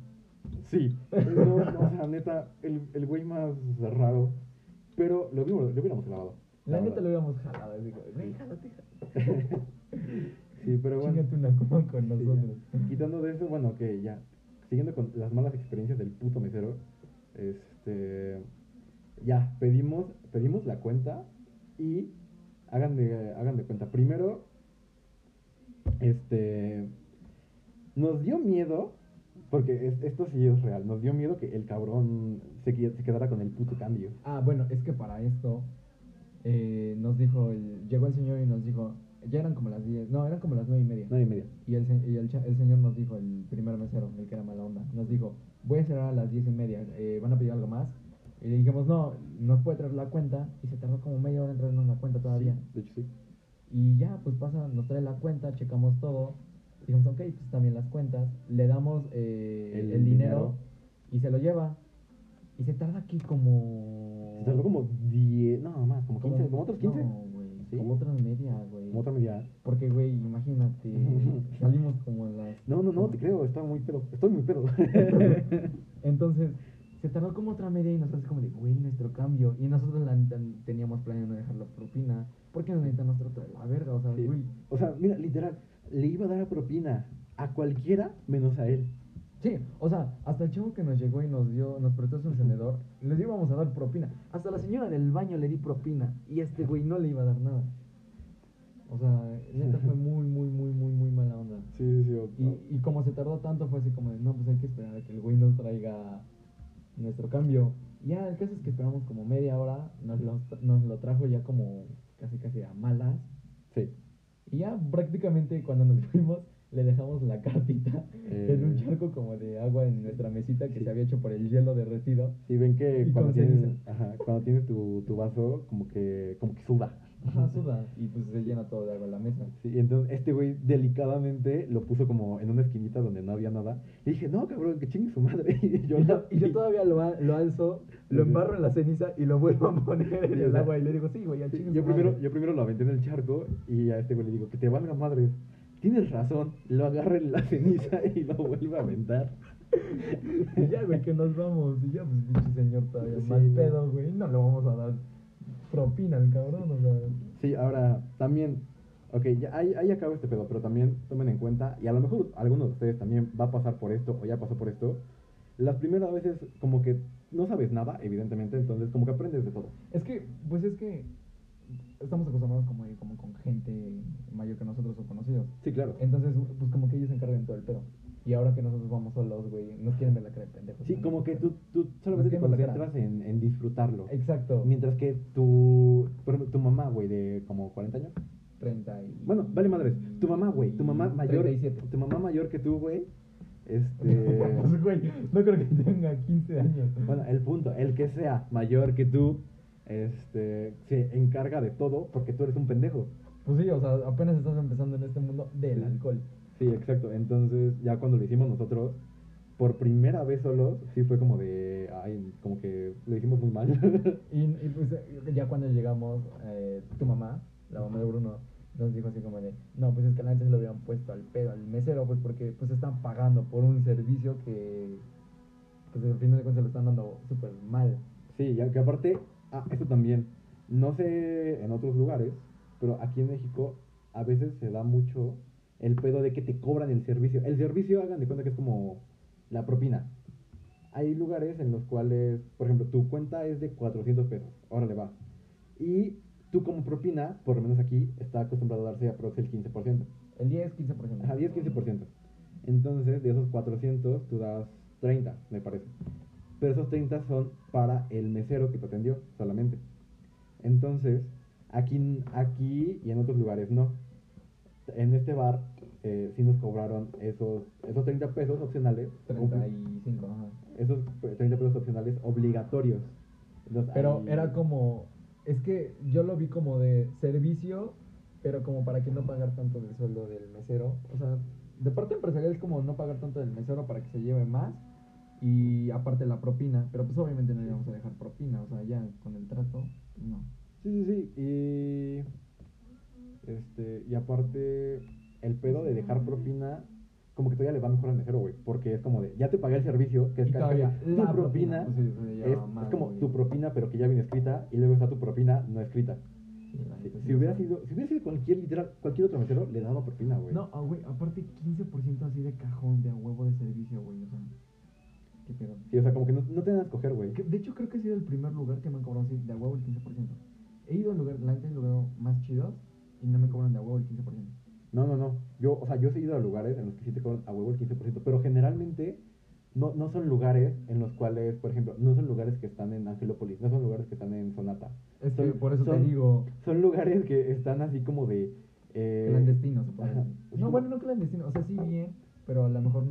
Sí, no, no, o sea, neta, el, el güey más raro. Pero lo hubiéramos, lo hubiéramos grabado. La neta lo habíamos jalado. Así como, "Ven, jálate, jálate". Sí, pero bueno. Una coma con sí, nosotros. Quitando de eso, bueno, que ya. Siguiendo con las malas experiencias del puto mesero. Este. Ya, pedimos, pedimos la cuenta. Y hagan de, hagan de cuenta. Primero. Este. Nos dio miedo. Porque es- esto sí es real. Nos dio miedo que el cabrón se, se quedara con el puto cambio. Ah, bueno, es que para esto eh, nos dijo, el, llegó el señor y nos dijo, ya eran como las 10, no, eran como las 9 y media. Nueve y media. Y, el, se- y el, cha- el señor nos dijo, el primer mesero, el que era mala onda, nos dijo, voy a cerrar a las 10 y media, eh, ¿van a pedir algo más? Y le dijimos, no, nos puede traer la cuenta, y se tardó como media hora en traernos la cuenta todavía. Sí, de hecho, sí. Y ya, pues pasa, nos trae la cuenta, checamos todo, dijimos, ok, pues también las cuentas, le damos eh, El el, dinero, dinero. y se lo lleva. Y se tarda aquí como... Se tardó como 10. No, más, como 15. Como, otros 15. No, güey, ¿Sí? como otras media, güey. Como otra media. Porque, güey, imagínate, salimos como a las... No, no, no, te creo, estaba muy pedo. Estoy muy pedo. Entonces, se tardó como otra media y nosotros como de, güey, nuestro cambio. Y nosotros la teníamos planeado no dejar la propina. Porque la neta nos trató de la verga, o sea, Sí. güey. O sea, mira, literal, le iba a dar propina a cualquiera menos a él. Sí, o sea, hasta el chavo que nos llegó y nos dio, nos prestó su encendedor, les íbamos a dar propina. Hasta la señora del baño le di propina y este güey no le iba a dar nada. O sea, neta fue muy, muy, muy, muy, muy mala onda. Sí, sí, sí. Y, y como se tardó tanto, fue así como de, no, pues hay que esperar a que el güey nos traiga nuestro cambio. Y ya, el caso es que esperamos como media hora, nos lo, nos lo trajo ya como casi casi a malas. Sí. Y ya prácticamente cuando nos fuimos, le dejamos la cartita en un Eh. charco como de agua en nuestra mesita que Sí. se había hecho por el hielo derretido. Sí, ven que Y cuando tienes, ajá, cuando tienes tu, tu vaso, como que, como que suda. Ajá, suda. Y pues se llena todo de agua la mesa. Sí, y entonces este güey delicadamente lo puso como en una esquinita donde no había nada. Y dije, no, cabrón, que chingue su madre. Y yo, Y yo, y yo todavía lo, a- lo alzo, lo embarro en la ceniza y lo vuelvo a poner en el agua y le digo, sí, güey, ya Sí, chingue yo su primero, madre". yo primero lo aventé en el charco y a este güey le digo, que te valga madre. Tienes razón, lo agarra en la ceniza y lo vuelve a aventar. Y ya, güey, que nos vamos. Y ya, pues, pinche señor todavía Sí, mal no. pedo, güey. No le vamos a dar propina al cabrón, o sea. Sí, ahora también, ok, ya ahí, ahí acaba este pedo, pero también tomen en cuenta, y a lo mejor alguno de ustedes también va a pasar por esto o ya pasó por esto, las primeras veces como que no sabes nada, evidentemente, entonces como que aprendes de todo. Es que, pues es que estamos acostumbrados como, como con gente mayor que nosotros o conocidos. Sí, claro. Entonces, pues como que ellos se encargan todo el pedo. Y ahora que nosotros vamos solos, güey, nos quieren ver la cara de pendejos. Sí, como que tú, tú solamente te concentras en, en disfrutarlo. Exacto. Mientras que tu, por ejemplo, tu mamá, güey, de como 40 años. 30 y... Bueno, vale madres. Tu mamá, güey, tu mamá mayor. 37. Tu mamá mayor que tú, güey. Este. Pues, güey, no creo que tenga 15 años. Bueno, el punto, el que sea mayor que tú, este, se encarga de todo porque tú eres un pendejo. Pues sí, o sea, apenas estás empezando en este mundo del Sí. alcohol. Sí, exacto. Entonces, ya cuando lo hicimos nosotros, por primera vez solos, sí fue como de, ay, como que lo hicimos muy mal. Y, y, pues eh, ya cuando llegamos, eh, tu mamá, la mamá de Bruno, nos dijo así como de, no, pues es que antes se lo habían puesto al pedo al mesero, pues porque pues están pagando por un servicio que, pues al final de cuentas lo están dando súper mal. Sí, ya que aparte, ah, eso también, no sé en otros lugares, pero aquí en México a veces se da mucho el pedo de que te cobran el servicio. El servicio, hagan de cuenta que es como la propina. Hay lugares en los cuales, por ejemplo, tu cuenta es de 400 pesos, órale va. Y tú como propina, por lo menos aquí, está acostumbrado a darse aproximadamente el 15%. El 10, 15%. Ajá, 10-15%. Entonces, de esos 400, tú das 30, me parece. Pero esos 30 son para el mesero que te atendió solamente. Entonces, aquí, aquí y en otros lugares no. En este bar eh, sí nos cobraron esos, esos 30 pesos opcionales. obli- 35, ajá. Esos 30 pesos opcionales obligatorios. Entonces, Pero era como, es que yo lo vi como de servicio, pero como para que no pagar tanto del sueldo del mesero. O sea, de parte empresarial es como no pagar tanto del mesero para que se lleve más y aparte la propina. Pero pues obviamente no íbamos a dejar propina, o sea, ya con el trato, no. Sí, sí, sí. Y, este, y aparte, el pedo de dejar propina, como que todavía le va mejor al mesero, güey. Porque es como de, ya te pagué el servicio, que es casi tu propina. propina, pues sí, es, como güey. tu propina, pero que ya viene escrita, y luego está tu propina no escrita. Sí, Si, hubiera sido, si hubiera sido cualquier literal, cualquier otro mesero, le daba propina, güey. No, ah, güey, aparte 15% así de cajón, de a huevo de servicio, güey, o sea, qué pedo. Sí, o sea, como que no, no te dan a escoger, güey. De hecho, creo que ha sido el primer lugar que me han cobrado así de a huevo el 15%. He ido a lugares, la más chidos y no me cobran de huevo el 15%. No, no, no. Yo, o sea, yo he ido a lugares en los que sí te cobran a huevo el 15%, pero generalmente no, no son lugares en los cuales, por ejemplo, no son lugares que están en Angelópolis, no son lugares que están en Sonata. Es que Son- por eso te digo Son lugares que están así como de... eh, clandestino, se puede ajá. decir. No, bueno, no clandestino, o sea, sí bien, pero a lo mejor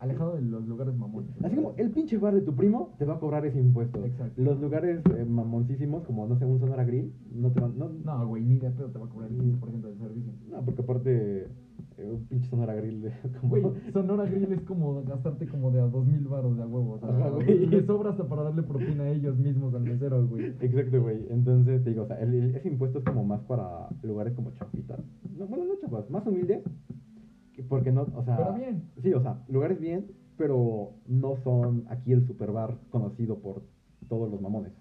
alejado de los lugares mamones. Así como el pinche bar de tu primo te va a cobrar ese impuesto. Exacto. Los lugares eh, mamoncísimos, como no sé, un Sonora Grill, no te van... No, No, güey, ni de pedo te va a cobrar el 15% del servicio. no, porque aparte, eh, un pinche Sonora Grill, de- como... Güey, Sonora Grill es como gastarte como de a dos mil baros de a huevo. O sea, le sobra hasta para darle propina a ellos mismos al mesero, güey. Exacto, güey. Entonces, te digo, o sea, el- el- ese impuesto es como más para lugares como chapitas. No, bueno, no chapas, más humildes. Que- Porque no, o sea... Pero bien. Sí, o sea, lugares bien, pero no son aquí el superbar conocido por todos los mamones.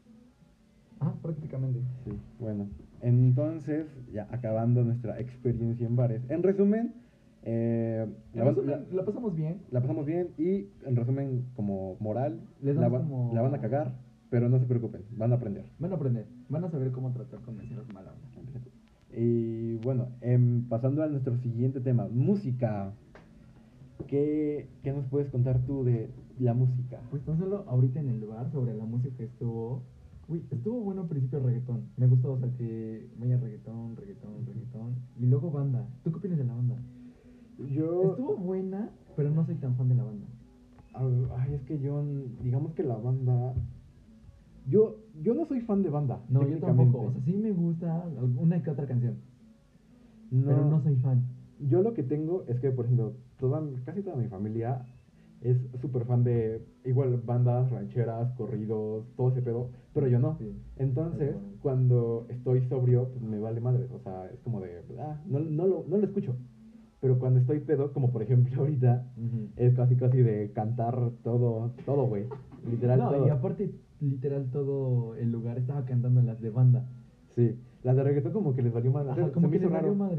Ah, prácticamente. Sí, bueno. Entonces, ya acabando nuestra experiencia en bares. En resumen, eh, la, En van- resumen, la- la pasamos bien. la pasamos bien y en resumen, como moral, Les la, damos va- como- la van a cagar, pero no se preocupen, van a aprender. Van a aprender. Van a saber cómo tratar con meseros mala onda. Y bueno, em, pasando a nuestro siguiente tema, música. ¿Qué, ¿Qué nos puedes contar tú de la música? Pues tan solo ahorita en el bar sobre la música que estuvo. Uy, estuvo bueno al principio reggaetón. Me gustó, o sea, que vaya reggaetón, reggaetón, reggaetón. Y luego banda. ¿Tú qué opinas de la banda? Yo... Estuvo buena, pero no soy tan fan de la banda. Ay, es que yo, digamos que la banda... Yo, yo no soy fan de banda. No, yo tampoco. O sea, sí me gusta una que otra canción. No, Pero no soy fan. Yo lo que tengo es que, por ejemplo, toda, casi toda mi familia es súper fan de igual bandas, rancheras, corridos, todo ese pedo, pero yo no. Sí. Entonces, cuando estoy sobrio, pues me vale madre. O sea, es como de, ah, no, no, lo, no lo escucho. Pero cuando estoy pedo, como por ejemplo ahorita, Ujú. es casi casi de cantar todo, todo, güey. Literal No, todo. y aparte, literal, todo el lugar estaba cantando las de banda. Sí, las de reggaetón como que les valió madre. Ajá, Se como me que hizo les valió raro.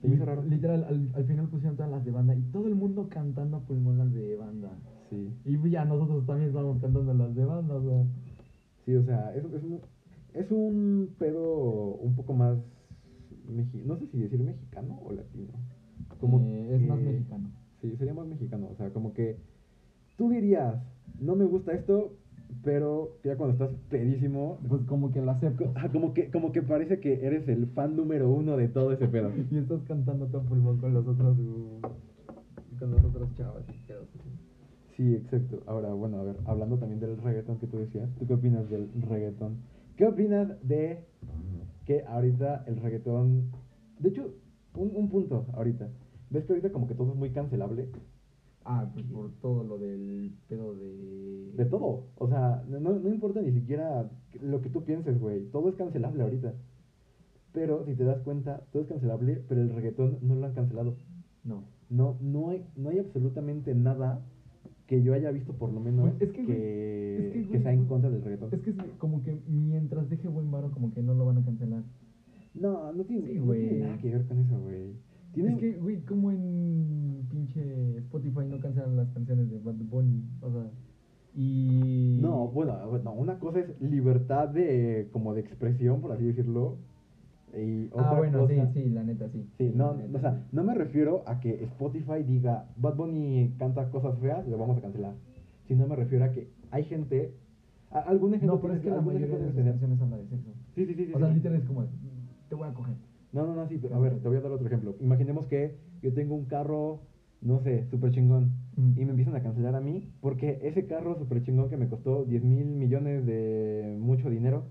Se me hizo raro. Literal, al, al final pusieron todas las de banda y todo el mundo cantando a pulmón las de banda. Sí, Y ya nosotros también estábamos cantando las de banda, o sea. sí, o sea, es, es, un, es un pedo un poco más, mexi- no sé si decir mexicano o latino. Como Eh, es más que- mexicano. Sí, sería más mexicano, o sea, como que tú dirías, no me gusta esto, pero ya cuando estás pedísimo, Pues como que lo acepto. co- ah, como que, como que parece que eres el fan número uno de todo ese pedo. Y estás cantando a pulmón con los otros. uh, con y pedos así. Sí, exacto. Ahora, bueno, a ver, hablando también del reggaetón que tú decías, ¿tú qué opinas del reggaetón? ¿Qué opinas de que ahorita el reggaetón... De hecho, un, un punto ahorita. ¿Ves que ahorita como que todo es muy cancelable? Ah, pues por todo lo del pedo de... De todo. O sea, no, no importa ni siquiera lo que tú pienses, güey. Todo es cancelable ahorita. Pero si te das cuenta, todo es cancelable, pero el reggaetón no lo han cancelado. No. No, no hay, no hay absolutamente nada que yo haya visto por lo menos es que, que, güey, es que, que güey, sea en contra del reggaetón. Es que es como que mientras deje buen varo, como que no lo van a cancelar. No, no tiene, Sí, no tiene nada que ver con eso, güey. Es que, güey, como en pinche Spotify no cancelan las canciones de Bad Bunny, o sea, y... No, bueno, no, una cosa es libertad de, como de expresión, por así decirlo, y otra Ah, bueno, cosa... sí, sí, la neta, sí. Sí, no, neta, o sea, sí. no me refiero a que Spotify diga Bad Bunny canta cosas feas, lo vamos a cancelar. Sino me refiero a que hay gente, a- algún ejemplo No, pero es que la mayoría de las canciones habla de sexo. Sí, sí, sí, sí. O sea, sí. literal es como, te voy a coger. No, no, no, sí, pero a ver, te voy a dar otro ejemplo. Imaginemos que yo tengo un carro, no sé, súper chingón, y me empiezan a cancelar a mí porque ese carro súper chingón que me costó 10 mil millones de mucho dinero,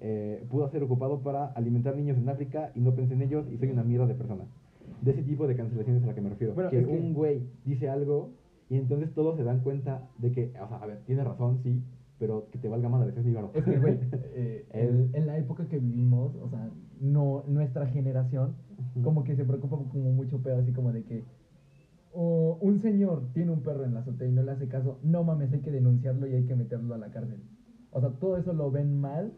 eh, pudo ser ocupado para alimentar niños en África y no pensé en ellos y soy una mierda de persona. De ese tipo de cancelaciones a la que me refiero. Bueno, que es un güey dice algo y entonces todos se dan cuenta de que, o sea, a ver, tiene razón, sí, pero que te valga madre, ese es mi varo. Es que, güey, eh, en la época que vivimos, o sea, no, nuestra generación, como que se preocupa como mucho pedo, así como de que o un señor tiene un perro en la azotea y no le hace caso, no mames, hay que denunciarlo y hay que meterlo a la cárcel. O sea, todo eso lo ven mal,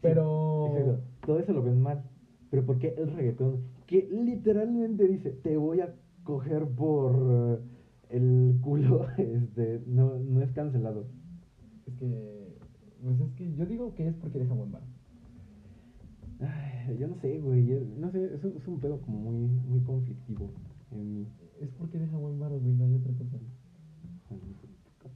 pero... Exacto. Todo eso lo ven mal. Pero ¿por qué el reggaetón? Que literalmente dice, te voy a coger por eh, el culo, este, no, no es cancelado. Es que, pues es que yo digo que es porque deja buen bar. Ay, yo no sé, güey, no sé, es un, es un pedo como muy, muy conflictivo en mí. Es porque deja buen bar, güey, no hay otra cosa.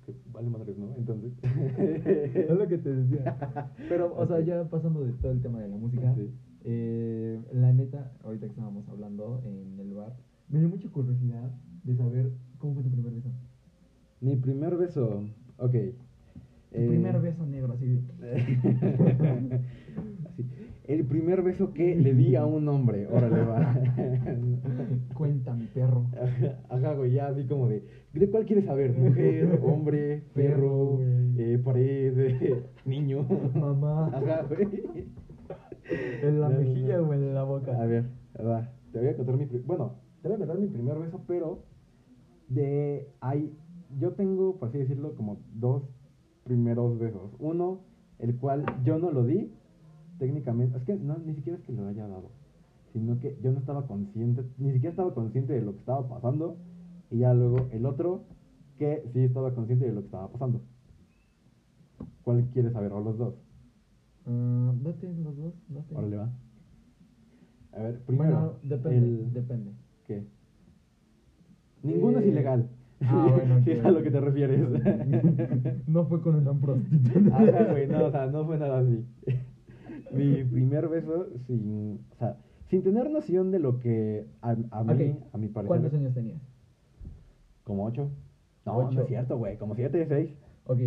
Que vale madres, ¿no? Entonces... es lo que te decía. Pero, o sea, ya pasando de todo el tema de la música, Sí. eh, la neta, ahorita que estábamos hablando en el bar, me dio mucha curiosidad de saber cómo fue tu primer beso. Mi primer beso, ok. Tu eh, primer beso negro. Así, El primer beso que le di a un hombre, órale, va. Cuenta mi perro. Ajá, güey, ya así como de, ¿de cuál quieres saber? Mujer, hombre, perro, eh, pared, eh, niño. Mamá. Ajá, güey. En la No, mejilla o en la boca. A ver, va, te voy a contar mi, bueno, te voy a contar mi primer beso, pero de ahí, yo tengo, por así decirlo, como dos primeros besos. Uno, el cual yo no lo di, técnicamente, es que no, ni siquiera es que lo haya dado, sino que yo no estaba consciente, ni siquiera estaba consciente de lo que estaba pasando, y ya luego el otro, que sí estaba consciente de lo que estaba pasando. ¿Cuál quieres saber? ¿O los dos? Ah, date los dos, date. Órale, va. A ver, primero. Bueno, depende, el- depende. ¿Qué? Ninguno es Eh, ilegal. ah, bueno, es a lo que te refieres. no fue con una prostituta. Ajá, güey, no, o sea, no fue nada así. Mi primer beso sin, o sea, sin tener noción de lo que a, a mí, a mi parecer, ¿Cuántos años tenías? como ocho. No, no Ocho. es cierto, güey, como siete, seis. Ok,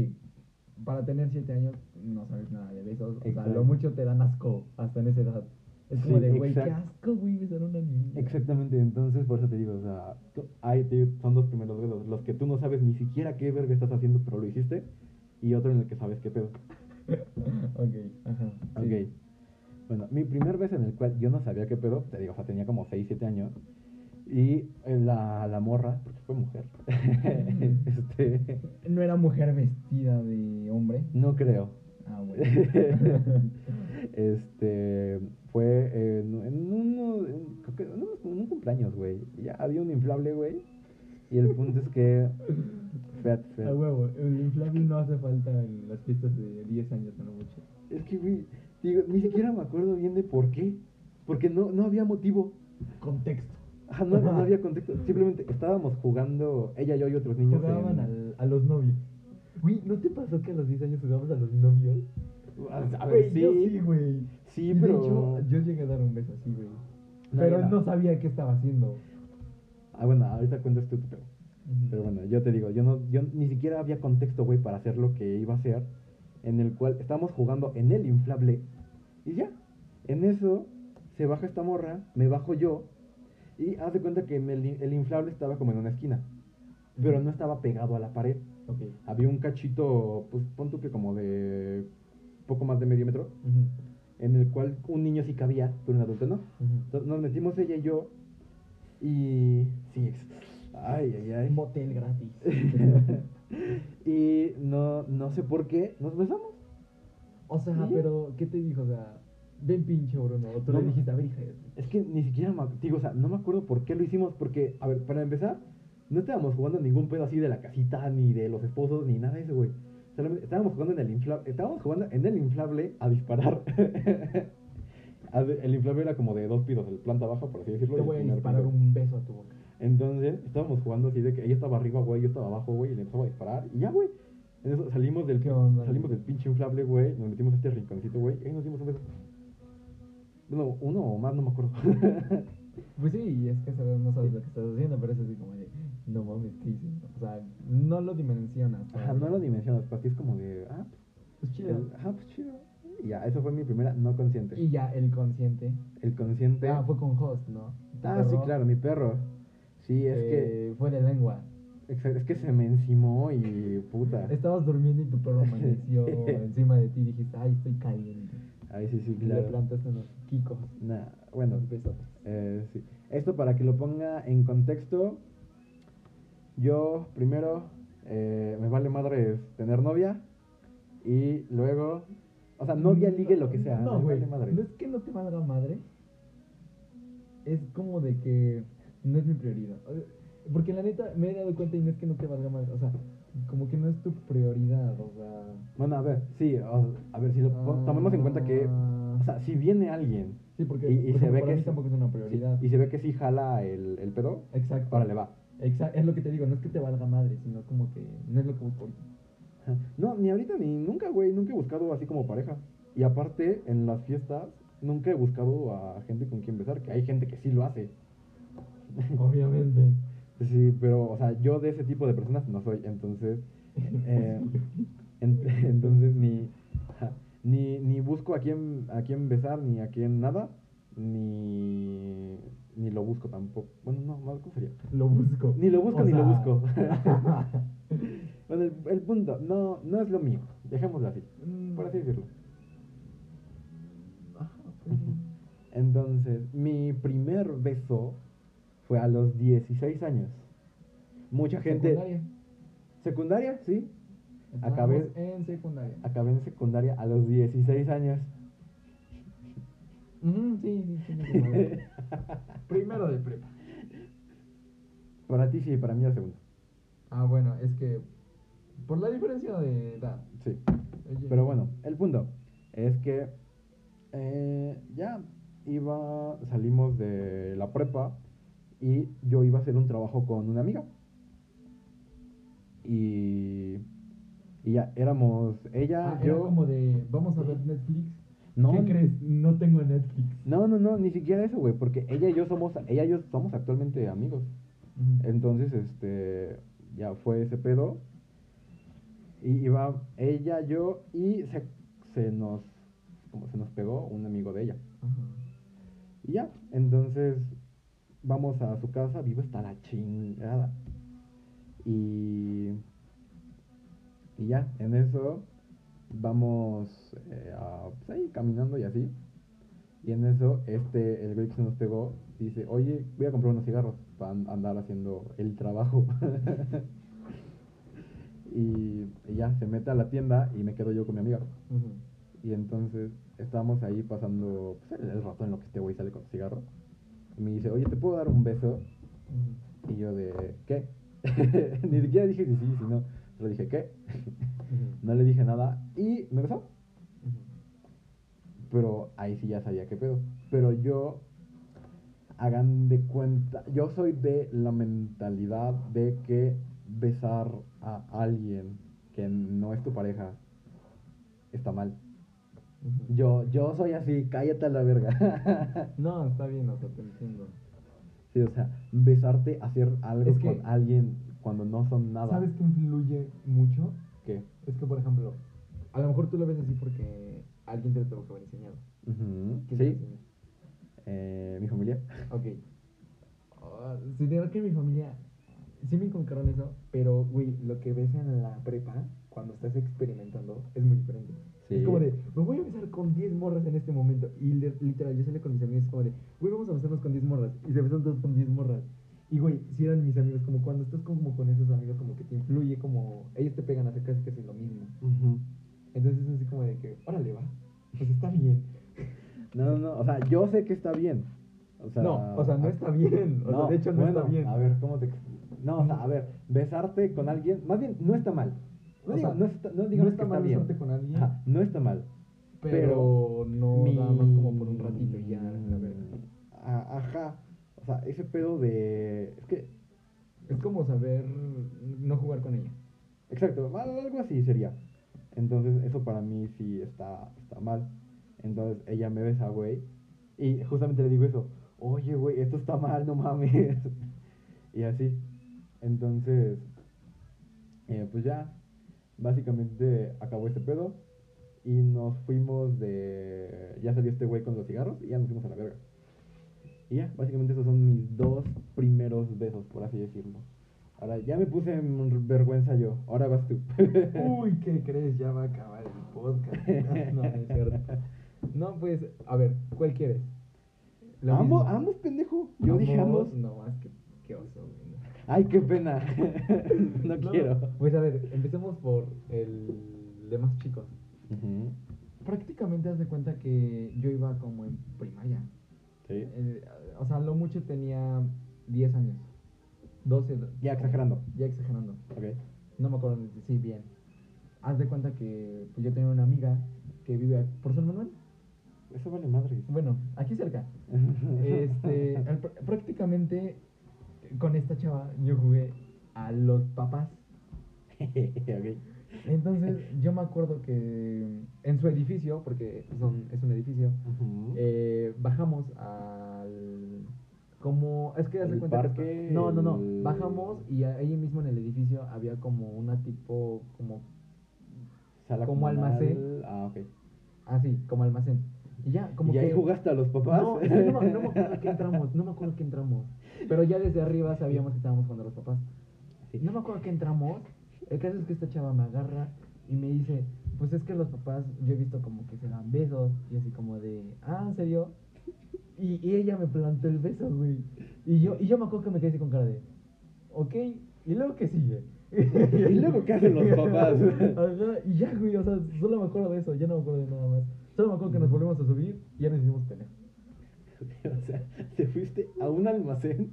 para tener 7 años no sabes nada de besos. O sea, lo mucho te dan asco hasta en esa edad. Es como de, güey, qué asco, güey, besar a una niña. Exactamente, entonces por eso te digo, o sea, hay, son dos primeros besos, los que tú no sabes ni siquiera qué verga estás haciendo, pero lo hiciste, y otro en el que sabes qué pedo. ok, ajá. sí. Ok. Bueno, mi primer beso en el cual yo no sabía qué pedo, te digo, o sea, tenía como 6, 7 años. Y eh, la, la morra, porque fue mujer, este, No era mujer vestida de hombre. no creo. Ah, bueno. este, fue en, en uno, en- creo que en un cumpleaños, güey. Ya había un inflable, güey. Y el punto es que, fat. A huevo, el inflable no hace falta en las fiestas de 10 años, lo mucho. Es que, güey, digo, ni siquiera me acuerdo bien de por qué. Porque no, no había motivo. Contexto. Ajá, no, no había contexto. Simplemente estábamos jugando, ella, yo y otros niños. Jugaban en- al- a los novios. Güey, ¿no te pasó que a los 10 años jugabas a los novios? A ver, Güey, yo sí. sí, güey. Sí, Y de pero. hecho, yo llegué a dar un beso así, güey. No, Pero no. no sabía qué estaba haciendo. Ah, bueno, ahorita cuentas tú tu pedo. Pero bueno, yo te digo, yo no, yo ni siquiera había contexto, güey, para hacer lo que iba a hacer. En el cual estábamos jugando en el inflable. Y ya. En eso se baja esta morra, me bajo yo. Y haz de cuenta que el, el inflable estaba como en una esquina. Pero no estaba pegado a la pared. Había un cachito, pues pon tú que como de poco más de medio metro. En el cual un niño sí cabía, pero un adulto no. Entonces nos metimos ella y yo. Y. Sí, ay, ay, ay. Motel gratis. y no, no sé por qué nos besamos. o sea, ¿Sí? pero, ¿qué te dijo? O sea, ven pinche Bruno. O tú No, le dijiste, a ver, hija Es que ni siquiera me, digo, o sea, no me acuerdo por qué lo hicimos. Porque, a ver, para empezar, no estábamos jugando ningún pedo así de la casita, ni de los esposos, ni nada de eso, güey. Solamente estábamos jugando en el inflable. Estábamos jugando en el inflable a disparar. El inflable era como de dos pisos, el planta baja, por así decirlo. Te voy a disparar un beso a tu boca. Entonces, estábamos jugando así de que ella estaba arriba, güey, yo estaba abajo, güey, y le empezaba a disparar. Y ya, güey. En eso salimos del, salimos del pinche inflable, güey, nos metimos a este rinconcito, güey, y ahí nos dimos un beso. Bueno, uno o más, no me acuerdo. Pues sí, es que sabes, no sabes lo que estás haciendo, pero es así como de, no mames, ¿qué hice? O sea, no lo dimensionas. Ajá, no lo dimensionas, para ti es como de, ah, Pues chido. el- ajá, pues chido. Y ya, eso fue mi primera no consciente. Y ya el consciente. El consciente. Ah, fue con host, ¿no? Ah, sí, claro, mi perro. Sí, es que, eh, Fue de lengua. es que se me encimó y puta. Estabas durmiendo y tu perro amaneció encima de ti y dijiste, ay, estoy caliente. Ay, sí, sí, Y le claro. plantaste unos kikos. Nah, bueno. Eh, sí. Esto para que lo ponga en contexto. Yo primero eh, me vale madre tener novia y luego, o sea, novia, ligue, lo que sea. No, me güey. vale madre. No es que no te valga madre. Es como de que no es mi prioridad. Porque la neta me he dado cuenta y no es que no te valga madre. O sea, como que no es tu prioridad. O sea. Bueno, a ver, sí, o- a ver, si lo pon- tomemos en cuenta que, Ah. o sea, si viene alguien Sí, porque y, y se ve que tampoco es una sí, prioridad. y se ve que sí jala el, el pedo, Exacto. órale, va. Exacto. Es lo que te digo, no es que te valga madre, sino como que no es lo que busco. No, ni ahorita ni nunca, güey, nunca he buscado así como pareja. Y aparte, en las fiestas, nunca he buscado a gente con quien besar, que hay gente que sí lo hace. Obviamente. Sí, pero, o sea, yo de ese tipo de personas no soy, entonces, eh, en- entonces ni, ni, ni busco a quién, a quién besar, ni a quién nada, ni, ni lo busco tampoco. Bueno, no, no, ¿cómo sería? Lo busco. Ni lo busco O ni lo busco. Bueno, el, el punto, no, no es lo mío, dejémoslo así, Mm. por así decirlo. Entonces, mi primer beso fue a los 16 años. Mucha gente... Secundaria. ¿Secundaria? Sí. Acabé- en secundaria. Acabé en secundaria a los 16 años. Ujú, sí, sí, sí. Primero de prepa. Para ti sí, para mí la segunda. Ah, bueno, es que por la diferencia de edad. Sí. Oye, Pero bueno, el punto es que eh, ya iba, salimos de la prepa y yo iba a hacer un trabajo con una amiga. Y, y ya, éramos ella, Ah, era yo... como de, vamos a ver Netflix. No, ¿Qué crees? No tengo Netflix. No, no, no, ni siquiera eso, güey, porque ella y yo somos, ella y yo somos actualmente amigos. Entonces, este, ya fue ese pedo. Y iba ella, yo, y se, se nos, como se nos pegó un amigo de ella. Ajá. Y ya, entonces, vamos a su casa, vivo hasta la chingada. Y, y ya, en eso, vamos eh, a, pues ahí caminando y así. Y en eso, este, el güey que se nos pegó, dice, oye, voy a comprar unos cigarros para andar haciendo el trabajo. y, y ya, se mete a la tienda y me quedo yo con mi amiga. Y entonces estábamos ahí pasando pues, el, el rato en lo que este güey sale con cigarro. Me dice, oye, ¿te puedo dar un beso? Y yo de, ¿qué? Ni siquiera dije si sí, si no. Solo dije, ¿qué? No le dije nada y me besó. Pero ahí sí ya sabía qué pedo. Pero yo, hagan de cuenta, yo soy de la mentalidad de que besar a alguien que no es tu pareja está mal. Yo, yo soy así, cállate a la verga. No, está bien, o sea, te entiendo. Sí, o sea, besarte, hacer algo Es que- con alguien cuando no son nada. ¿Sabes qué influye mucho? ¿Qué? Es que, por ejemplo, a lo mejor tú lo ves así porque alguien te lo tuvo que haber enseñado. Ujú, ¿Quién te lo Sí, eh, mi familia. Ok. Ah, sí, de verdad que mi familia sí me inculcaron eso, pero, güey, lo que ves en la prepa, cuando estás experimentando, es muy diferente. Sí. Es como de, me voy a besar con 10 morras en este momento. Y le- literal, yo salí con mis amigos, es como de, güey, vamos a besarnos con 10 morras. Y se besan todos con 10 morras. Y, güey, si eran mis amigos, como cuando estás como con esos amigos, como que te influye, como ellos te pegan a hacer casi casi lo mismo. Entonces es así como de que, órale, va. Pues está bien. No, no, no, o sea, yo sé que está bien. O sea, no, o sea, no está bien. O sea, de hecho, no bueno, está bien. A ver, ¿cómo te.? No, o sea, a ver, besarte con alguien, más bien, no está mal. No, O digo- sea, no, está, no no está que mal está bien. con alguien. Ajá, no está mal. pero, no mi- nada más como por un ratito y ya, la verga. A- Ajá. O sea, ese pedo de. Es que. Es como saber no jugar con ella. Exacto, al- algo así sería. Entonces, eso para mí sí está, está mal. Entonces, ella me besa, güey. Y justamente le digo eso. Oye, güey, esto está mal, no mames. y así. Entonces, eh, pues ya. Básicamente acabó este pedo. Y nos fuimos de. Ya salió este güey con los cigarros y ya nos fuimos a la verga. Y ya, básicamente esos son mis dos primeros besos, por así decirlo. Ahora, ya me puse en vergüenza yo. Ahora vas tú. Uy, ¿qué crees? Ya va a acabar el podcast. no, no es cierto. No, pues, a ver, ¿cuál quieres? Ambos, ambos, pendejo. Yo dije ambos. No, más que qué oso, güey. Ay, qué pena. no, quiero. Pues a ver, empecemos por el de más chicos. Ujú, Prácticamente haz de cuenta que yo iba como en primaria. Sí. Eh, o sea, lo mucho tenía 10 años. 12. Ya exagerando. Ya exagerando. Ok. No me acuerdo, sí, bien. Haz de cuenta que pues, yo tenía una amiga que vive por San Manuel. Eso vale madre. Bueno, aquí cerca. Este, prácticamente con esta chava yo jugué a los papás. ok. Entonces yo me acuerdo que en su edificio, porque son, es un edificio, eh, bajamos al... Como, es que El cuenta que- no, no, no, bajamos y ahí mismo en el edificio había como una tipo, como Sala como comunal. almacén. Ah, ok. así, como almacén. Y ya, como ¿Y que... ahí jugaste a los papás? No, que no, me- no me acuerdo que entramos, no me acuerdo que entramos. Pero ya desde arriba sabíamos que estábamos jugando a los papás. No me acuerdo que entramos. El caso es que esta chava me agarra y me dice, pues es que los papás, yo he visto como que se dan besos y así como de, ah, ¿en serio? Y, y ella me plantó el beso, güey. Y yo, y yo me acuerdo que me quedé así con cara de, ok, y luego qué sigue. ¿Y luego qué hacen los papás? Ajá, y ya, güey, o sea, solo me acuerdo de eso, ya no me acuerdo de nada más. Solo me acuerdo que nos volvimos a subir y ya nos hicimos o sea, te fuiste a un almacén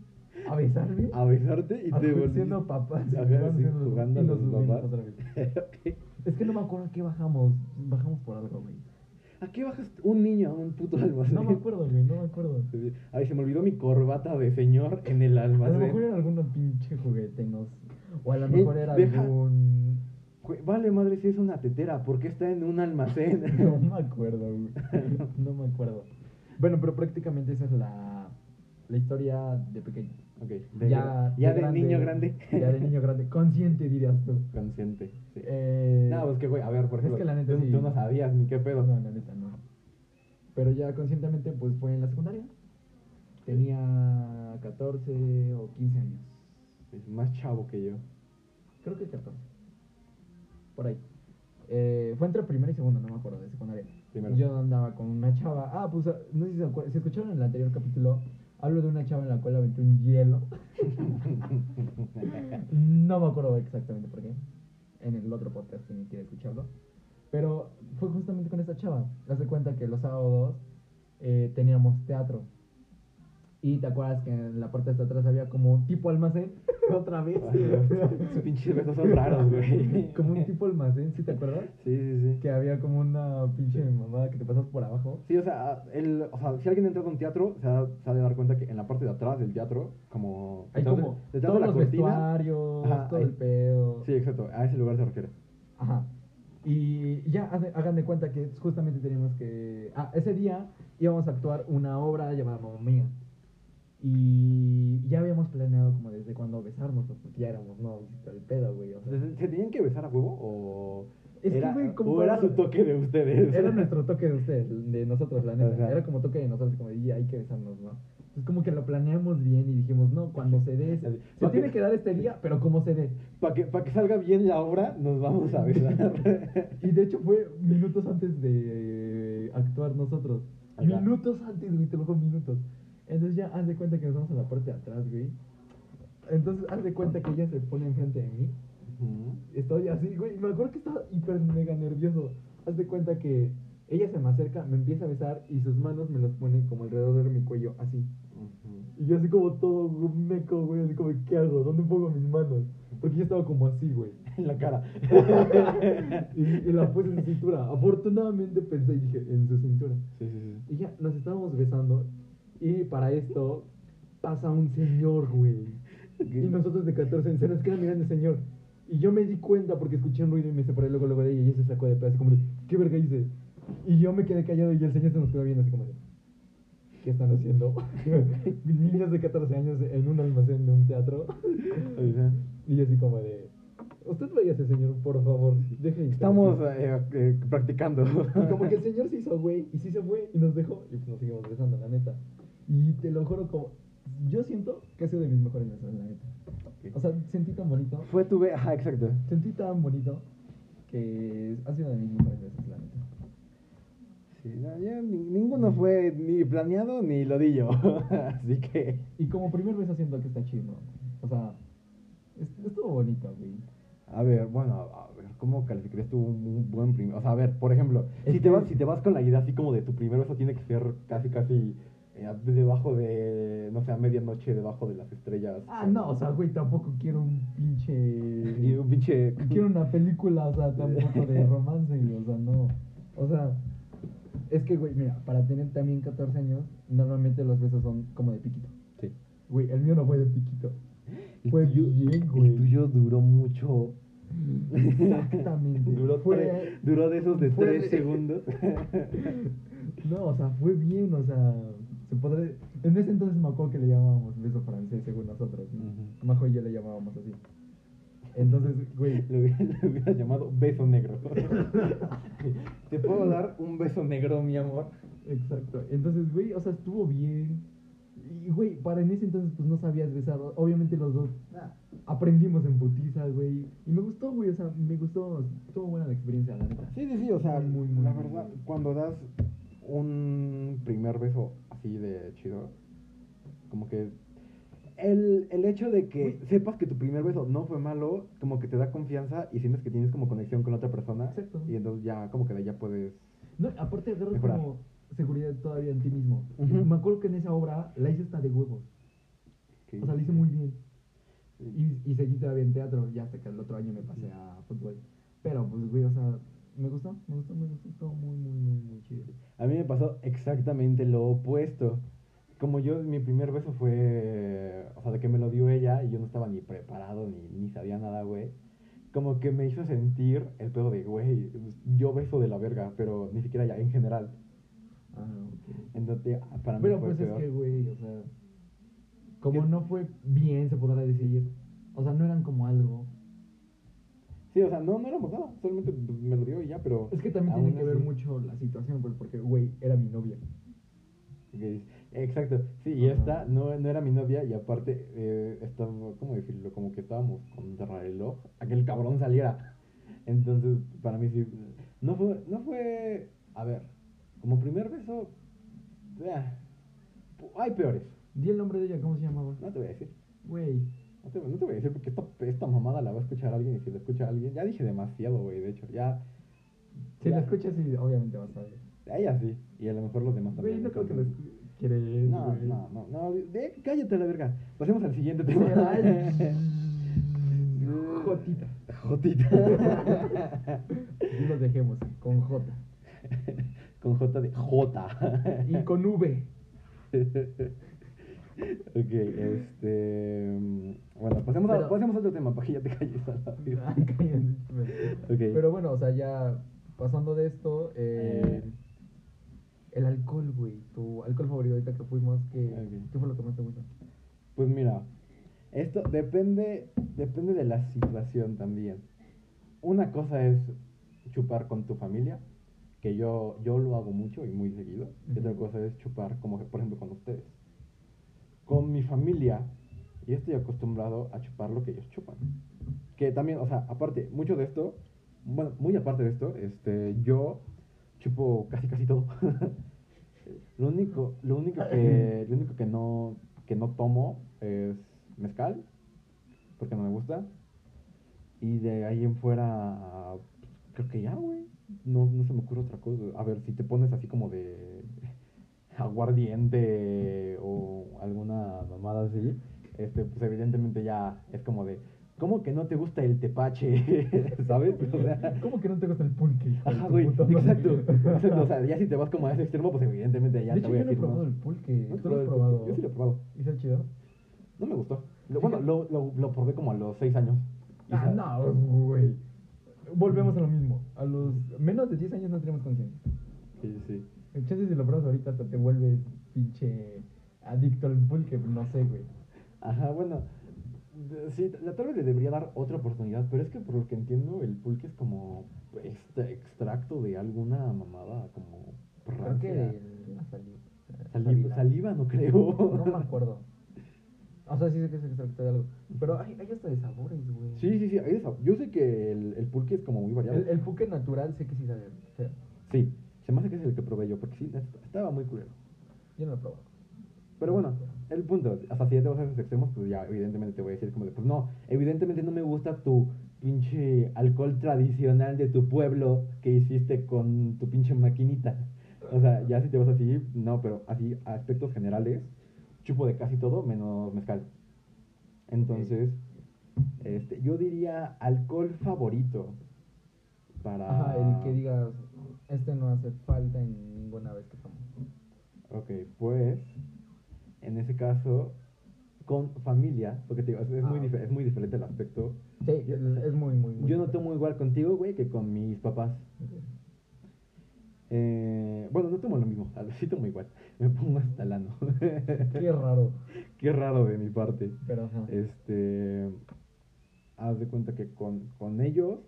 A besarme. a besarte y a te ver, volviste... siendo papás. Ajá, jugando sí, jugando a los papás. otra vez. Ok. Es que no me acuerdo a qué bajamos. Bajamos por algo, güey. ¿A qué bajas un niño a un puto almacén? No me acuerdo, güey, no me acuerdo. Ay, se me olvidó mi corbata de señor en el A lo mejor almacén. era algún pinche juguete, no sé. O a lo Eh, mejor era deja- algún. Vale, madre, si es una tetera, ¿por qué está en un almacén? No me acuerdo, güey. No me acuerdo. Bueno, pero prácticamente esa es la, la historia de pequeño. ok, de, ya ya de, grande, niño grande. Ya de niño grande. Consciente, dirías tú. Consciente, sí. Eh, no, pues que, güey, a ver, por es ejemplo, que la neta tú, sí. tú no sabías ni qué pedo. No, la neta no. Pero ya conscientemente, pues fue en la secundaria. Tenía 14 o 15 años. Es más chavo que yo. Creo que 14. Por ahí. Eh, fue entre primera y segunda, no me acuerdo, de secundaria. Primero. Yo andaba con una chava. Ah, pues no sé si se acuerdan. Si escucharon en el anterior capítulo, hablo de una chava en la cual aventé un hielo. No me acuerdo exactamente por qué. En el otro podcast, si quiere escucharlo. Pero fue justamente con esta chava. Hace cuenta que los sábados eh, teníamos teatro. Y te acuerdas que en la parte de atrás había como un tipo almacén. Otra vez. Sus pinches besos son raros, güey. como un tipo almacén, ¿sí te acuerdas? Sí, sí, sí. Que había como una pinche mamada que te pasas por abajo. Sí, o sea, el, o sea, si alguien entra a un teatro, se ha, se ha de dar cuenta que en la parte de atrás del teatro, como... Hay como detrás todos de la los cortina- vestuarios, Ajá, todo el pedo. Sí, exacto, a ese lugar se refiere. Ajá. Y ya hagan- hagan de cuenta que justamente teníamos que. Ah, ese día íbamos a actuar una obra llamada Mamma Mía. Y ya habíamos planeado como desde cuándo besarnos, porque ya éramos novios y todo el pedo, güey. O sea, ¿Se tenían que besar a huevo o Es que, era, güey, como o era su toque de ustedes? Era nuestro toque de ustedes, de nosotros, la neta. Ajá. Era como toque de nosotros, como "Y hay que besarnos, ¿no? Entonces como que lo planeamos bien y dijimos, no, cuando se dé, se, se tiene que- que dar este día, pero como se dé. Para que, pa' que salga bien la obra, nos vamos a besar. Y de hecho fue minutos antes de actuar nosotros. Ajá. Minutos antes, güey, te lo juro, minutos. Entonces ya haz de cuenta que nos vamos a la parte de atrás, güey. Entonces haz de cuenta que ella se pone enfrente de mí. Estoy así, güey. Me acuerdo que estaba hiper mega nervioso. Haz de cuenta que ella se me acerca, me empieza a besar y sus manos me los pone como alrededor de mi cuello, así. Ujú. Y yo así como todo meco, güey, así como, ¿qué hago? ¿Dónde pongo mis manos? Porque yo estaba como así, güey. En la cara. y, y la puse en su cintura. Afortunadamente pensé y dije, en su cintura. Sí, sí, sí. Y ya, nos estábamos besando. Y para esto pasa un señor, güey. Y nosotros de 14 años, se nos queda mirando el señor. Y yo me di cuenta porque escuché un ruido y me separé luego, luego de ella y ella se sacó de pedo, así como de, ¿qué verga hice? Y yo me quedé callado y el señor se nos quedó viendo así como de, ¿qué están haciendo? Niños de 14 años en un almacén de un teatro. Y yo así como de, usted váyase, señor, por favor, deje de Estamos interrumpir". eh, eh, practicando. Y como que el señor se hizo güey y sí se fue y nos dejó y pues nos seguimos besando, la neta. Y te lo juro como, yo siento que ha sido de mis mejores besos, la neta. O sea, sentí tan bonito, Fue tu be... Ajá, exacto. sentí tan bonito que ha sido de mis mejores besos, la neta. Sí, no, ya ni- ninguno fue ni planeado ni lo di yo. Así que. Y como primer beso siento que está chido. O sea, es- estuvo bonito, güey. A ver, bueno, a ver, ¿cómo calificarías tú un, buen primer? O sea, a ver, por ejemplo, si te, vas, si te vas con la idea así como de tu primer beso tiene que ser casi, casi eh, debajo de, no sé, a medianoche, debajo de las estrellas. Ah, no, o sea, güey, tampoco quiero un pinche... un pinche. Quiero una película, o sea, tampoco de romance, güey, o sea, no. O sea, es que, güey, mira, para tener también 14 años, normalmente los besos son como de piquito. Sí. Güey, el mío no fue de piquito. El Fue tuyo- bien, El güey. tuyo duró mucho. Exactamente. duró, Fue- duró de esos de fue tres de- segundos. No, o sea, fue bien, o sea, se podría... En ese entonces me acuerdo que le llamábamos beso francés según nosotros, ¿no? Majo y yo le llamábamos así. Entonces, güey, Lo hubiera, llamado beso negro. ¿Te puedo dar un beso negro, mi amor? exacto. Entonces, güey, o sea, estuvo bien. Y, güey, para en ese entonces, pues no sabías besar. Obviamente los dos ah, aprendimos en putiza, güey. Y me gustó, güey, o sea, me gustó. Estuvo buena la experiencia, la neta. Sí, sí, sí, o sea, Muy, muy, la muy verdad, cuando das un primer beso así de chido, como que el, el hecho de que sepas que tu primer beso no fue malo, como que te da confianza y sientes que tienes como conexión con otra persona. Exacto. Y entonces ya, como que de ya puedes... No, aparte agarras como seguridad todavía en ti mismo. Ujú. Me acuerdo que en esa obra la hice hasta de huevos. O sea, la hice muy bien. Y, y seguí todavía en teatro, ya hasta que el otro año me pasé a fútbol. Pero, pues, güey, o sea, me gustó, me gustó, me gustó, estuvo muy, muy, muy, muy chido. A mí me pasó exactamente lo opuesto. Como yo, mi primer beso fue, o sea, de que me lo dio ella y yo no estaba ni preparado ni, ni sabía nada, güey. Como que me hizo sentir el pedo de, güey, yo beso de la verga, pero ni siquiera ya, en general. Ah, ok. Entonces, para mí Pero fue pues peor. es que, güey, o sea, como ¿Qué? no fue bien, se podrá decir. O sea, no eran como algo. Sí, o sea, no, no éramos nada, solamente me lo dio y ya, pero... Es que también tiene que ver mucho la situación, pues, porque, güey, era mi novia. Exacto, sí, y Ajá. esta no, no era mi novia y aparte eh, estaba, ¿cómo decirlo? Como que estábamos contra el reloj a que el cabrón saliera. Entonces, para mí sí, no fue, no fue, a ver, como primer beso, eh, hay peores, Di el nombre de ella, ¿cómo se llamaba? no te voy a decir, Güey. No te, no te voy a decir porque esta, esta mamada la va a escuchar alguien y si la escucha alguien, ya dije demasiado, güey, de hecho, ya, Si Ya. la escuchas, sí, obviamente vas a ver. ella sí, y a lo mejor los demás también. Güey, no creo que lo entonces- escu- quieres, No, no, no, no, de- cállate a la verga. Pasemos al siguiente tema. Jotita. Jotita. Y lo dejemos con J. Con J de J. Y con V. ok, este. mm, Bueno, pasemos, a, pasemos a otro tema para que ya te calles a la. Ah, cállate. Ok. Pero bueno, o sea, ya pasando de esto, eh, Eh. el alcohol, güey. Tu alcohol favorito ahorita que fuimos, ¿qué, Ok. ¿qué fue lo que más te gusta? Pues mira, esto depende, depende de la situación también. Una cosa es chupar con tu familia, que yo, yo lo hago mucho y muy seguido. Y otra cosa es chupar, como que, por ejemplo, con ustedes. Con mi familia, yo estoy acostumbrado a chupar lo que ellos chupan. Que también, o sea, aparte, mucho de esto, bueno, muy aparte de esto, este, yo chupo casi casi todo. lo único, lo único que, lo único que no, que no tomo es mezcal, porque no me gusta. Y de ahí en fuera, creo que ya, güey. No, no se me ocurre otra cosa. A ver, si te pones así como de aguardiente o alguna mamada así, este, pues evidentemente ya es como de, ¿cómo que no te gusta el tepache? ¿Sabes? O sea, ¿Cómo que no te gusta el pulque? Ajá, güey, exacto, exacto. O sea, ya si te vas como a ese extremo, pues evidentemente ya de te hecho, voy a yo no he decir probado más. el pulque. ¿No ¿Tú lo has probado? Yo sí lo he probado. ¿Y está chido? No me gustó. Lo- bueno, lo, lo, lo probé como a los seis años. Y Ah, no, güey. Volvemos a lo mismo. A los menos de 10 años no tenemos conciencia. Sí, sí. El chance si lo pruebas ahorita hasta te vuelves pinche adicto al pulque, no sé, güey. Ajá, bueno. de- Sí, la tal vez le debería dar otra oportunidad, pero es que por lo que entiendo, el pulque es como este extracto de alguna mamada, como Creo que el- la saliva. Saliva, saliva no creo. No me acuerdo. O sea, sí sé que es extracto de algo. Pero hay, hay hasta de sabores, güey. Sí, sí, sí. hay esa- Yo sé que el, el pulque es como muy variado. El, el pulque natural sé que sí sabe feo. Sí, se me hace que es el que probé yo, porque sí, est- estaba muy culero. Yo no lo he probado. Pero bueno, el punto, hasta si ya te vas a esos extremos, pues ya evidentemente te voy a decir como de, pues no, evidentemente no me gusta tu pinche alcohol tradicional de tu pueblo que hiciste con tu pinche maquinita. O sea, ya si te vas así, no, pero así a aspectos generales, chupo de casi todo menos mezcal. Entonces, este, yo diría alcohol favorito para... Ajá, el que digas, este no hace falta en ninguna vez que tomo. Ok, pues en ese caso, con familia, porque te digo, es, es muy, Ah, es muy diferente el aspecto. Sí, es, es muy, muy, muy. Yo no tomo igual contigo, güey, que con mis papás. Eh, bueno, no tomo lo mismo, sí tomo igual. Me pongo hasta el ano. Qué raro. Qué raro de mi parte. Pero ajá. Este, haz de cuenta que con, con ellos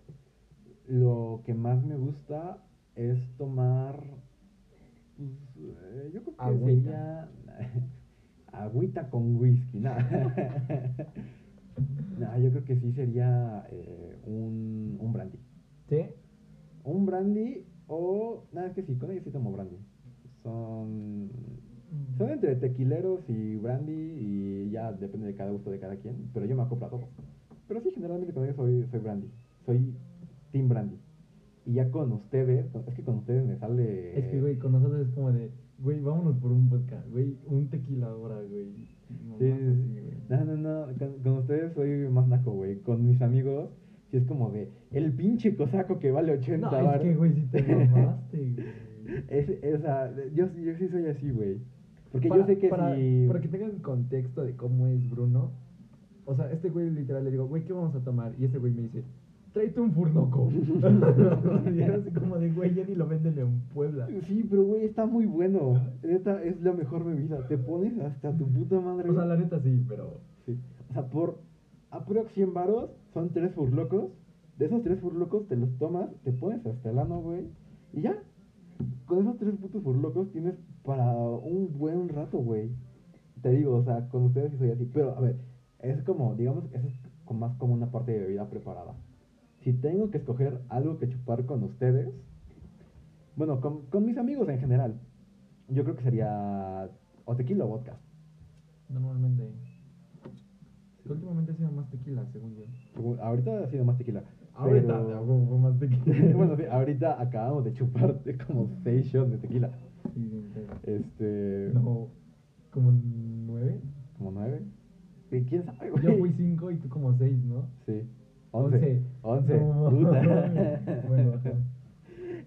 lo que más me gusta es tomar, pues, eh, yo creo que Agüita. sería agüita con whisky, no. No, yo creo que sí sería eh, un, un brandy. ¿Sí? Un brandy o, nada, es que sí, con ellos sí tomo brandy. Son son entre tequileros y brandy y ya depende de cada gusto de cada quien, pero yo me acoplo a todo. Pero sí, generalmente con ellos soy, soy brandy, soy team brandy. Y ya con ustedes, es que con ustedes me sale... Es que, güey, con nosotros es como de, güey, vámonos por un vodka, güey, un tequila ahora, güey. Mamás Sí, así, güey. No, no, no, con, con ustedes soy más naco, güey. Con mis amigos, sí es como de, el pinche cosaco que vale 80 No, es varos". que, güey, si te mamaste, güey. Es, es, o sea, yo, sí- yo sí soy así, güey. Porque Para- yo sé que para, si... Para que tengan contexto de cómo es Bruno, o sea, este güey literal le digo, güey, ¿qué vamos a tomar? Y este güey me dice, tráete un furloco. y era así como de, güey, ya ni lo venden en Puebla. Sí, pero güey, está muy bueno. Neta, es la mejor bebida. Te pones hasta tu puta madre. O sea, la neta sí, pero... Sí. O sea, por aprox 100 varos son tres furlocos. De esos tres furlocos te los tomas, te pones hasta el ano, güey. Y ya. Con esos tres putos furlocos tienes para un buen rato, güey. Te digo, o sea, con ustedes sí soy así. Pero, a ver, es como, digamos, es co- más como una parte de bebida preparada. Si tengo que escoger algo que chupar con ustedes, bueno, con, con mis amigos en general, yo creo que sería o tequila o vodka. Normalmente... Últimamente ha sido más tequila, según yo. Ahorita ha sido más tequila. Ahorita pero- más tequila. bueno, sí, ahorita acabamos de chupar como 6 shots de tequila. Sí, bien pedo. Este. No, como nueve. Como 9. ¿Quién sabe, güey? Yo fui cinco y tú como seis, ¿no? Sí. 11. 11. No, Puta. bueno, ajá.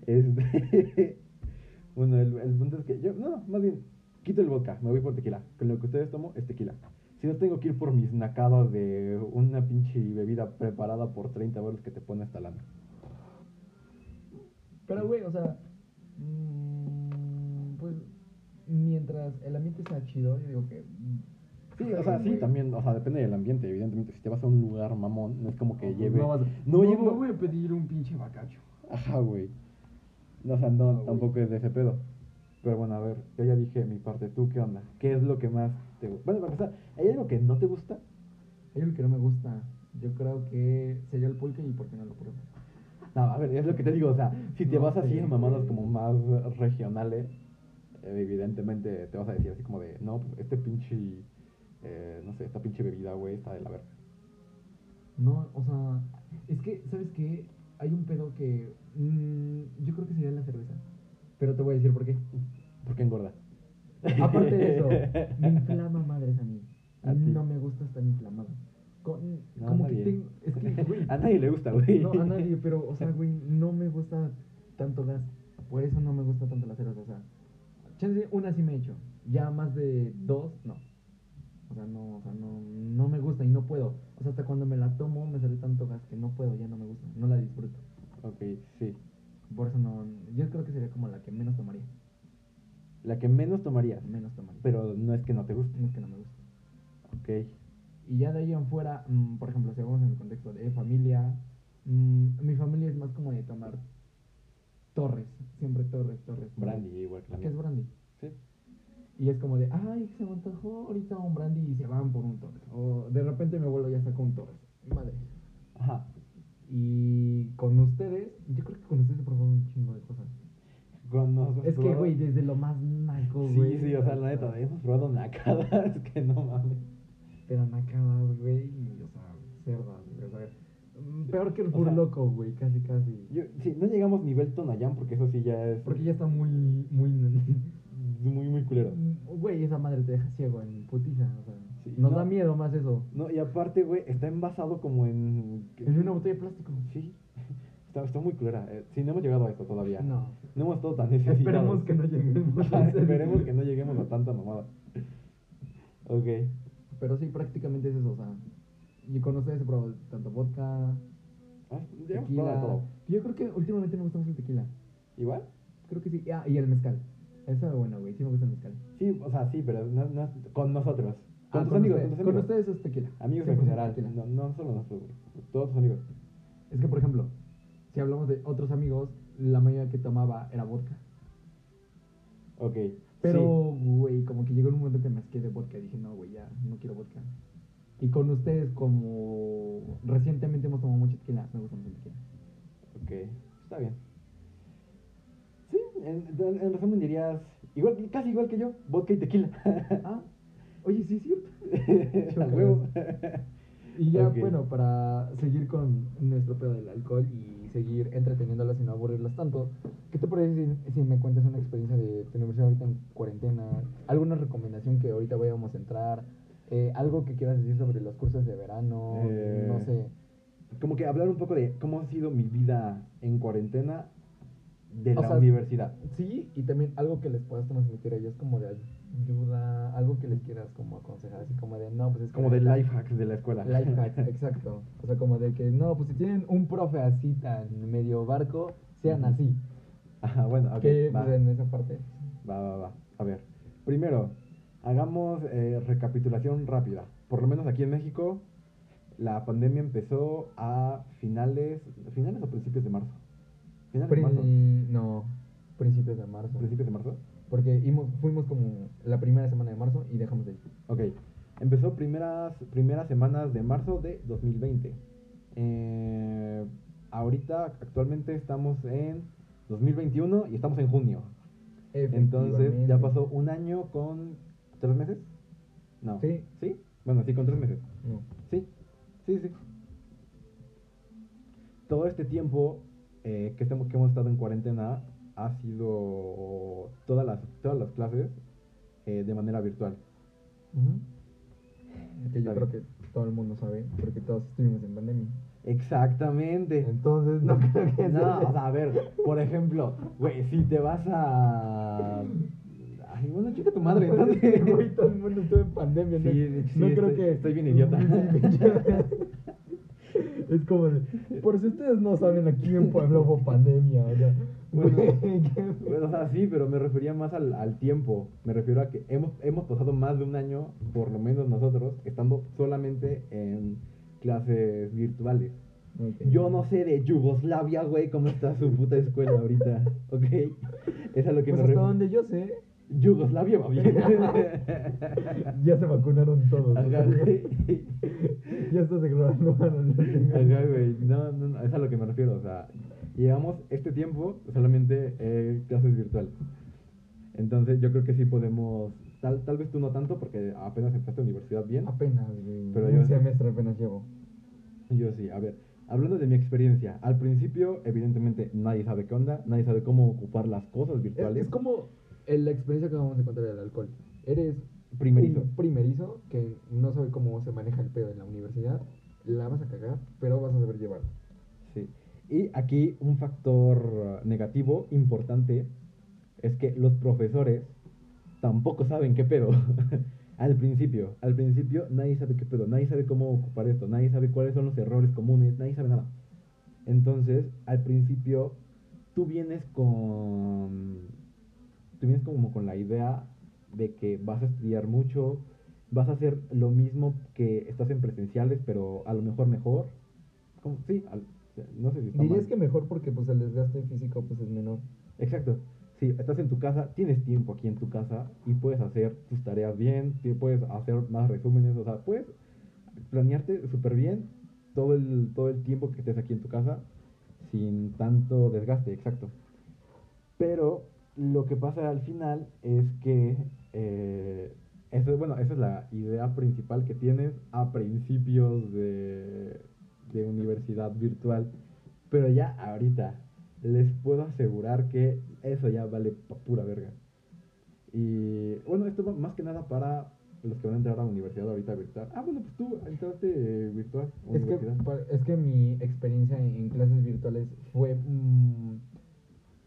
Este. bueno, el, el punto es que yo. No, más bien. Quito el vodka, me voy por tequila. Con lo que ustedes tomo es tequila. Si no tengo que ir por mis nacadas de una pinche bebida preparada por 30 euros que te pone hasta lana. Pero, güey, o sea, mm, pues mientras el ambiente sea chido, yo digo que. Sí, o sea, sí, también, o sea, depende del ambiente, evidentemente. Si te vas a un lugar mamón, no es como que No, lleve... No, vas a- No no, llevo- no voy a pedir un pinche bacacho. Ajá, güey. No, o sea, no, Ah, tampoco es de ese pedo. Pero bueno, a ver, yo ya dije mi parte. ¿Tú qué onda? ¿Qué es lo que más te gusta? Bueno, para empezar, ¿hay algo que no te gusta? Hay algo que no me gusta. Yo creo que sería el pulque y por qué no lo pruebo. No, a ver, es lo que te digo, o sea, si te vas así a mamadas como más regionales, evidentemente te vas a decir así como de, no, pues este pinche, eh, no sé, esta pinche bebida, güey, está de la verga. No, o sea, es que, ¿sabes qué? Hay un pedo que. mm, yo creo que sería la cerveza. Pero te voy a decir por qué. ¿Por qué engorda? Aparte de eso, me inflama madres a mí. No me gusta estar inflamado. Con- No, como que tengo. Es que, güey. a nadie le gusta, güey. No, a nadie, pero, o sea, güey, no me gusta tanto gas. Por eso no me gusta tanto la cerveza. O sea, chance, una sí me he hecho. Ya más de dos, no. O sea, no, o sea, no, no me gusta y no puedo. O sea, hasta cuando me la tomo me sale tanto gas que no puedo, ya no me gusta. No la disfruto. Ok, sí. Por eso no. Yo creo que sería como la que menos tomaría. La que menos tomarías, Menos tomaría. pero no es que no te guste. No es que no me gusta. Ok. Y ya de ahí en fuera, mm, por ejemplo, si vamos en el contexto de familia, mm, mi familia es más como de tomar torres, siempre torres, torres. Brandy, igual que la ¿Qué es brandy? Sí. Y es como de, ay, se me antojó ahorita un brandy y se van por un torres. O de repente mi abuelo ya sacó un torres. Madre. Ajá. Y con ustedes, yo creo que con ustedes he probado un chingo de cosas. Cuando has Es que, güey, desde lo más naco, Sí, güey. sí, o sea, la neta, hemos probado nacadas que no mames. Pero nacadas, güey, y, o sea, cerdas, güey. O sea, mm, peor que el O puro sea, loco, güey, casi, casi. Yo, sí, no llegamos nivel Tonayán porque eso sí ya es Porque ya está muy, muy... muy, muy culero. Güey, esa madre te deja ciego en putiza, o sea. Sí, nos no. da miedo más eso. No, y aparte, güey, está envasado como en... En una botella de plástico. Sí, está, está muy culera. Eh, sí, no hemos llegado a esto todavía. No. No hemos estado tan necesitados. Esperemos que no lleguemos a Esperemos que no lleguemos a tanta mamada. Ok. Pero sí, prácticamente es eso, o sea. Y con ustedes he probado tanto vodka, Ah, tequila. todo. Yo creo que últimamente me gusta más el tequila. ¿Igual? Creo que sí. Ah, y el mezcal. Eso es bueno, güey. Sí me gusta el mezcal. Sí, o sea, sí, pero no, no- con nosotros. Con Ah, tus amigos, ustedes, con tus con amigos. ustedes es tequila. Amigos en 100% general, tequila. no, no solo nosotros, güey. Todos tus amigos. Es que, por ejemplo, si hablamos de otros amigos, la mayoría que tomaba era vodka. Ok. Pero, güey, como que llegó un momento que me asqué de vodka. Dije, no, güey, ya, no quiero vodka. Y con ustedes, como recientemente hemos tomado mucho tequila, me gusta mucho el tequila. Sí, ok. Está bien. En, en- en resumen dirías, igual, casi igual que yo, vodka y tequila. Ah, oye, sí, es cierto. A huevo. Y ya, bueno, para seguir con nuestro pedo del alcohol y seguir entreteniéndolas y no aburrirlas tanto, ¿qué te parece si, si me cuentas una experiencia de tu universidad ahorita en cuarentena? ¿Alguna recomendación que ahorita vayamos a entrar? Eh, ¿Algo que quieras decir sobre los cursos de verano? Eh, No sé. Como que hablar un poco de cómo ha sido mi vida en cuarentena de O la sea, universidad. Sí, y también algo que les puedas transmitir a ellos como de ayuda, algo que les quieras como aconsejar, así como de, no, pues es Como de life hacks de la escuela. Life hack, exacto. O sea, como de que, no, pues si tienen un profe así tan medio barco, sean así. Ajá, bueno, ok. que va. pues, en esa parte. Va, va, va. A ver. Primero, hagamos eh, recapitulación rápida. Por lo menos aquí en México, la pandemia empezó a finales, finales o principios de marzo. Finales de marzo. No, principios de marzo. Principios de marzo. Porque fuimos como la primera semana de marzo y dejamos de ir. Ok. Empezó primeras, primeras semanas de marzo de 2020. Eh, ahorita, actualmente estamos en 2021 y estamos en junio. Entonces, ya pasó un año con tres meses. No. Sí. ¿Sí? Bueno, sí, con tres meses. No. Sí, sí, sí. Todo este tiempo eh, que, estemos, que hemos estado en cuarentena ha sido todas las, todas las clases eh, de manera virtual. Ujú. Que yo creo que todo el mundo sabe, porque todos estuvimos en pandemia. Exactamente. Entonces, no creo que No, sea- o sea, a ver, por ejemplo, güey, si te vas a... Ay, bueno, chica tu madre, entonces... Güey, todo el mundo estuvo en pandemia. ¿no? Sí, no sí, creo estoy- que. estoy bien idiota. es como de. Por si ustedes no saben, aquí en Puebla hubo pandemia. O sea, Bueno, o sea, sí, pero me refería más al, al tiempo. Me refiero a que hemos, hemos pasado más de un año, por lo menos nosotros, estando solamente en clases virtuales. Yo no sé de Yugoslavia, güey, cómo está su puta escuela ahorita, ¿ok? Es a lo que Pues me hasta donde yo sé, Yugoslavia va bien. ya se vacunaron todos. Ajá, güey. ya estás declarando. Ajá, güey. No, no, no, es a lo que me refiero. O sea, llevamos este tiempo solamente eh, clases virtuales. Entonces, yo creo que sí podemos. Tal, tal vez tú no tanto, porque apenas empezaste universidad bien. Apenas, güey. Pero un yo- semestre apenas llevo. Yo sí, a ver. Hablando de mi experiencia, al principio, evidentemente, nadie sabe qué onda, nadie sabe cómo ocupar las cosas Es, virtuales. es como la experiencia que vamos a encontrar del alcohol. Eres Primerizo. un primerizo que no sabe cómo se maneja el pedo en la universidad. La vas a cagar, pero vas a saber llevarlo. Sí. Y aquí un factor negativo importante es que los profesores tampoco saben qué pedo. al principio, al principio nadie sabe qué pedo, nadie sabe cómo ocupar esto, nadie sabe cuáles son los errores comunes, nadie sabe nada. Entonces, al principio tú vienes con tú vienes como con la idea de que vas a estudiar mucho, vas a hacer lo mismo que estás en presenciales, pero a lo mejor mejor. Como- Sí, al- no sé si está Dirías mal. que mejor porque pues el desgaste físico pues es menor. Exacto. Sí, estás en tu casa, tienes tiempo aquí en tu casa y puedes hacer tus tareas bien, puedes hacer más resúmenes, o sea, puedes planearte súper bien todo el, todo el tiempo que estés aquí en tu casa sin tanto desgaste, exacto. Pero lo que pasa al final es que, eh, eso, bueno, esa es la idea principal que tienes a principios de, de universidad virtual. Pero ya ahorita les puedo asegurar que eso ya vale pa' pura verga. Y bueno, esto va más que nada para los que van a entrar a la universidad ahorita virtual. Ah, bueno, pues tú entraste eh, virtual. Es que, es que mi experiencia en, en clases virtuales fue... mm,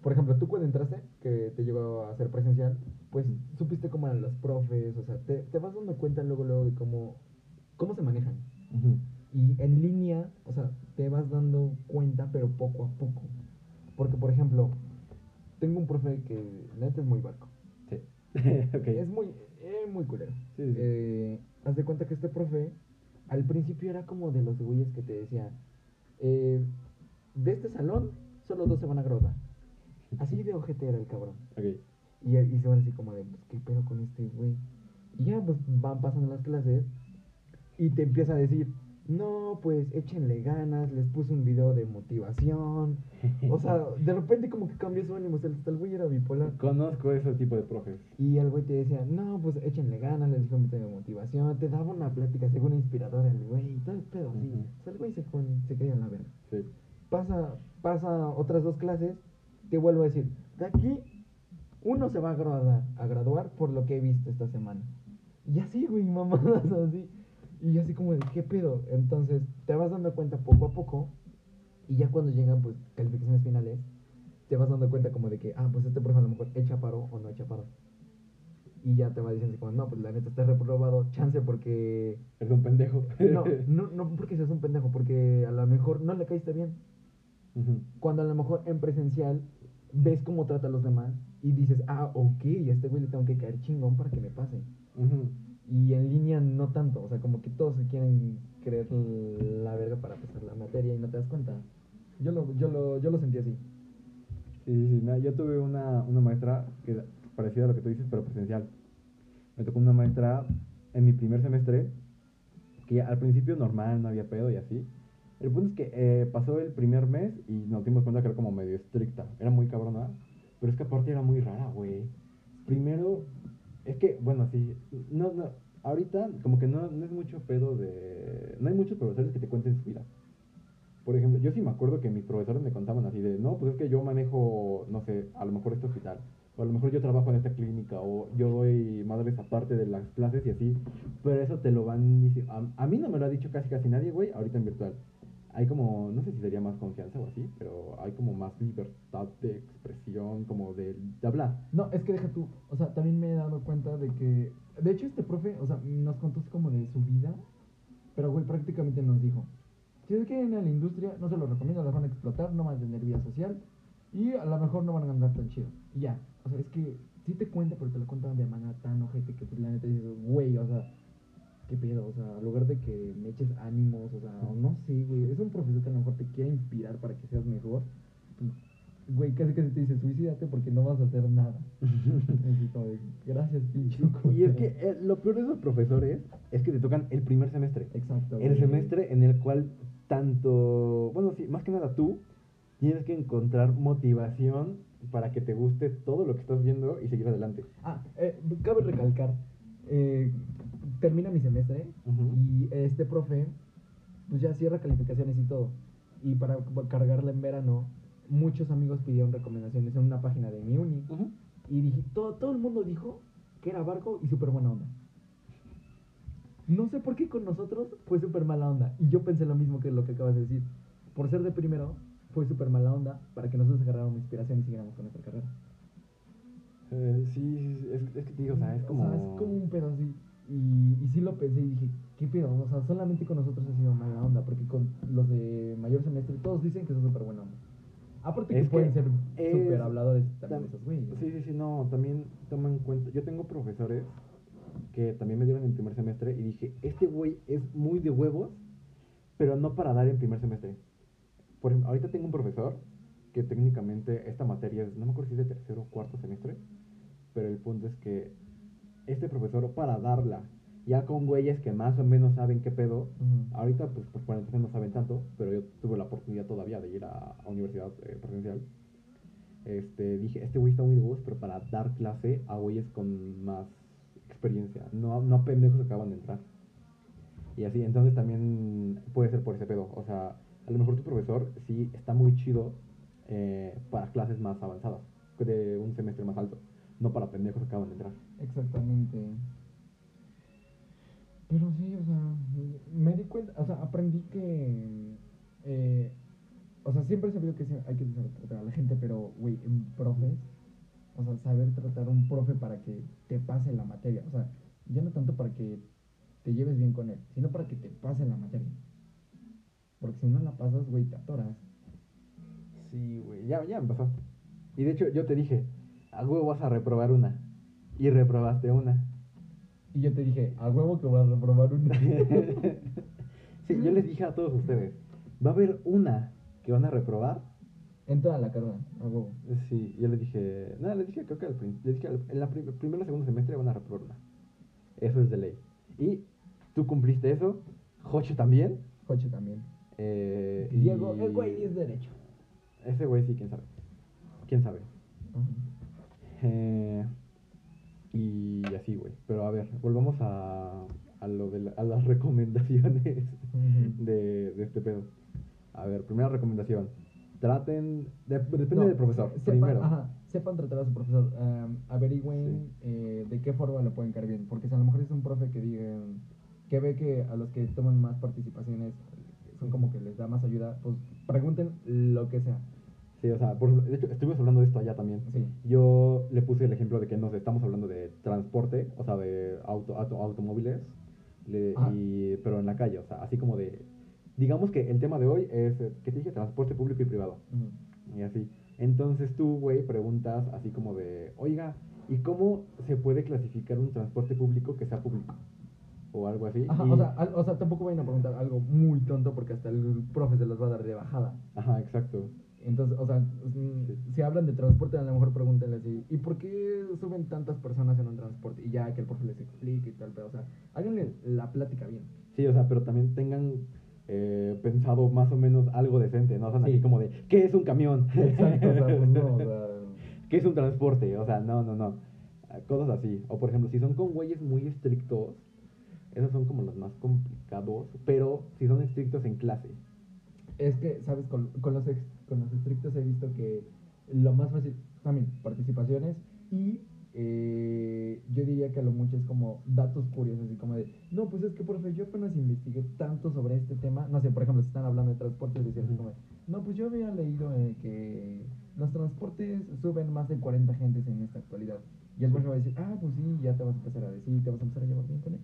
por ejemplo, tú cuando entraste, que te llegó a ser presencial, pues supiste cómo eran los profes, o sea, te, te vas dando cuenta luego, luego de cómo, cómo se manejan. Y en línea, o sea, te vas dando cuenta, pero poco a poco. Porque, por ejemplo, tengo un profe que, neta, es muy barco. Sí. Es muy, eh, muy culero. Sí, sí. Eh, haz de cuenta que este profe, al principio era como de los güeyes que te decía, eh, de este salón, solo dos se van a graduar. Así de ojete era el cabrón. Ok. Y, y se van así como de, pues, ¿qué pedo con este güey? Y ya, pues, van pasando las clases y te empieza a decir, no, pues, échenle ganas, les puse un video de motivación. O sea, de repente como que cambió su ánimo, o sea, hasta el güey era bipolar. Conozco ese tipo de profes. Y el güey te decía, no, pues échenle ganas, les dijo un video de motivación, te daba una plática según inspiradora el güey, y todo el pedo así. O sea, el güey se, se caía en la verga. Sí. Pasa, pasa otras dos clases, te vuelvo a decir, de aquí, uno se va a graduar, a graduar por lo que he visto esta semana. Y así, güey, mamadas así. Y así como de, ¿qué pedo? Entonces, te vas dando cuenta poco a poco, y ya cuando llegan, pues, calificaciones finales, te vas dando cuenta como de que, ah, pues este profe a lo mejor echa paro o no echa paro. Y ya te va diciendo así como, no, pues la neta está reprobado, chance porque... Es un pendejo. No, no, no porque seas un pendejo, porque a lo mejor no le caíste bien. Cuando a lo mejor en presencial ves cómo trata a los demás y dices, ah, ok, a este güey le tengo que caer chingón para que me pase. Y en línea no tanto, o sea, como que todos se quieren creer la verga para pasar la materia y no te das cuenta. Yo lo, yo lo, yo lo sentí así. Sí, sí, sí. Mira, yo tuve una, una maestra que parecida a lo que tú dices, pero presencial. Me tocó una maestra en mi primer semestre que al principio normal, no había pedo y así. El punto es que eh, pasó el primer mes y nos dimos cuenta que era como medio estricta. Era muy cabrona, pero es que aparte era muy rara, güey. Primero, es que, bueno, sí, no, no, ahorita como que no, no es mucho pedo de... No hay muchos profesores que te cuenten su vida. Por ejemplo, yo sí me acuerdo que mis profesores me contaban así de, no, pues es que yo manejo, no sé, a lo mejor este hospital, o a lo mejor yo trabajo en esta clínica, o yo doy madres aparte de las clases y así, pero eso te lo van diciendo. A, a mí no me lo ha dicho casi casi nadie, güey, ahorita en virtual. Hay como, no sé si sería más confianza o así, pero hay como más libertad de expresión, como de, hablar. No, es que deja tú, o sea, también me he dado cuenta de que, de hecho este profe, o sea, nos contó como de su vida, pero güey, prácticamente nos dijo, si se quieren a la industria, no se lo recomiendo, las van a explotar, no más de nervio social, Y a lo mejor no van a andar tan chido. Y ya. O sea, es que sí te cuenta, pero te lo cuentan de manera tan ojete que pues la neta dices, güey, o sea, qué pedo. O sea, en lugar de que me eches ánimos, o sea, no sé, güey. Es un profesor que a lo mejor te quiere inspirar para que seas mejor. Güey, casi casi te dice, suicídate porque no vas a hacer nada. Gracias, pinche. Y es que culero". eh, lo peor de esos profesores es que te tocan el primer semestre. Exacto. El güey. semestre en el cual tanto, bueno, sí, más que nada tú tienes que encontrar motivación para que te guste todo lo que estás viendo y seguir adelante. Ah, eh, cabe recalcar, eh, termina mi semestre y este profe, pues ya cierra calificaciones y todo. Y para cargarla en verano, muchos amigos pidieron recomendaciones en una página de mi uni. Y dije, todo, todo el mundo dijo que era barco y súper buena onda. No sé por qué con nosotros fue súper mala onda. Y yo pensé lo mismo que lo que acabas de decir. Por ser de primero, fue súper mala onda para que nosotros agarráramos inspiración y siguiéramos con nuestra carrera. Eh, sí, sí, sí, es, es que te digo, o sea, es como... O sea, es como un pedo así. Y, y sí lo pensé y dije, ¿qué pedo? O sea, solamente con nosotros ha sido mala onda, porque con los de mayor semestre todos dicen que son súper buena onda. Aparte que Es que pueden ser súper habladores también tam- esos güeyes. Sí, sí, sí, no, también toma en cuenta, yo tengo profesores que también me dieron en primer semestre y dije, este güey es muy de huevos, pero no para dar en primer semestre. Por ejemplo, ahorita tengo un profesor que técnicamente esta materia es, no me acuerdo si es de tercero o cuarto semestre, pero el punto es que este profesor para darla, ya con güeyes que más o menos saben qué pedo. Ahorita, pues por cuarentena no saben tanto, pero yo tuve la oportunidad todavía de ir a, a universidad eh, presencial. Este, dije, este güey está muy de huevos, pero para dar clase a güeyes con más experiencia, no, a- no a pendejos que acaban de entrar. Y así, entonces también puede ser por ese pedo. O sea, a lo mejor tu profesor sí está muy chido eh, para clases más avanzadas, de un semestre más alto, no para pendejos que acaban de entrar. Exactamente. Pero sí, o sea, me di cuenta, o sea, aprendí que, eh, o sea, siempre he sabido que hay que saber tratar a la gente, pero, güey, en profes, o sea, saber tratar a un profe para que te pase la materia, o sea, ya no tanto para que te lleves bien con él, sino para que te pase la materia. Porque si no la pasas, güey, te atoras. Sí, güey, ya, ya me pasó. Y de hecho, yo te dije, a huevo vas a reprobar una. Y reprobaste una. Y yo te dije, a huevo que voy a reprobar una. sí, yo les dije a todos ustedes, va a haber una que van a reprobar. en toda la carrera, a huevo. Sí, yo les dije, no, les dije, creo que al les dije, en la prim- primero o segundo semestre van a reprobar una. Eso es de ley. Y tú cumpliste eso, Jocho también. Coche también. eh, Diego, y- el güey es derecho. Ese güey sí, quién sabe. Quién sabe. Ajá. Eh, y así, güey. Pero a ver, volvamos a, a, lo de la- a las recomendaciones de, de este pedo. A ver, primera recomendación. Traten, de- depende No, del profesor. primero. ajá, sepan tratar a su profesor. em, averigüen eh, de qué forma lo pueden caer bien. Porque si a lo mejor es un profe que diga, que ve que a los que toman más participaciones son como que les da más ayuda, pues pregunten lo que sea. Sí, o sea, por ejemplo, de hecho, estuvimos hablando de esto allá también. Sí. Yo le puse el ejemplo de que nos estamos hablando de transporte, o sea, de auto, auto- automóviles, le- Ajá. y, pero en la calle, o sea, así como de... Digamos que el tema de hoy es, eh, ¿qué te dije? Transporte público y privado. Y así. Entonces tú, güey, preguntas así como de, oiga, ¿y cómo se puede clasificar un transporte público que sea público? O algo así. Ajá, y- o, sea, al- o sea, tampoco vayan a preguntar algo muy tonto porque hasta el profe se los va a dar de bajada. Ajá, exacto. Entonces, o sea, mm, si hablan de transporte, a lo mejor pregúntenle así, ¿y por qué suben tantas personas en un transporte? Y ya que el profe les explique y tal, pero, o sea, háganle la plática bien. Sí, o sea, pero también tengan eh, pensado más o menos algo decente, no son Sí. así como de, ¿qué es un camión? Exacto, o sea, pues no, o sea, ¿Qué es un transporte? O sea, no, no, no. Ah, Cosas así. O por ejemplo, si son con güeyes muy estrictos, esos son como los más complicados, pero si son estrictos en clase. es que, ¿sabes? Con, con los ex- con los estrictos he visto que lo más fácil, también, participaciones y eh, yo diría que a lo mucho es como datos curiosos, así como de, no, pues es que, profe, yo apenas investigué tanto sobre este tema, no sé, por ejemplo, si están hablando de transportes, decían así como, de, no, pues yo había leído eh, que los transportes suben más de 40 gentes en esta actualidad. Y el profe va a decir, ah, pues sí, ya te vas a empezar a decir, te vas a empezar a llevar bien con él.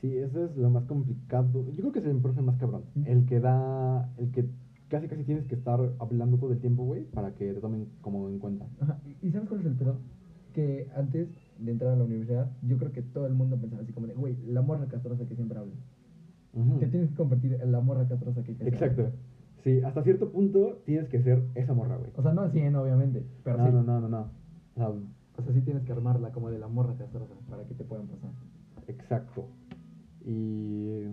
Sí, eso es lo más complicado. Yo creo que es el profe más cabrón. El que da, el que casi casi tienes que estar hablando todo el tiempo, güey, para que te tomen como en cuenta. Ajá, ¿Y sabes cuál es el pedo? Que antes de entrar a la universidad, yo creo que todo el mundo pensaba así como de, güey, la morra castrosa que siempre habla. Ujú. Que tienes que convertir en la morra castrosa que que Exacto. Sí, hasta cierto punto tienes que ser esa morra, güey. O sea, no al 100, obviamente, pero no, sí. no, no, no, no. O sea, O sea, sí tienes que armarla como de la morra castrosa para que te puedan pasar. exacto. Y.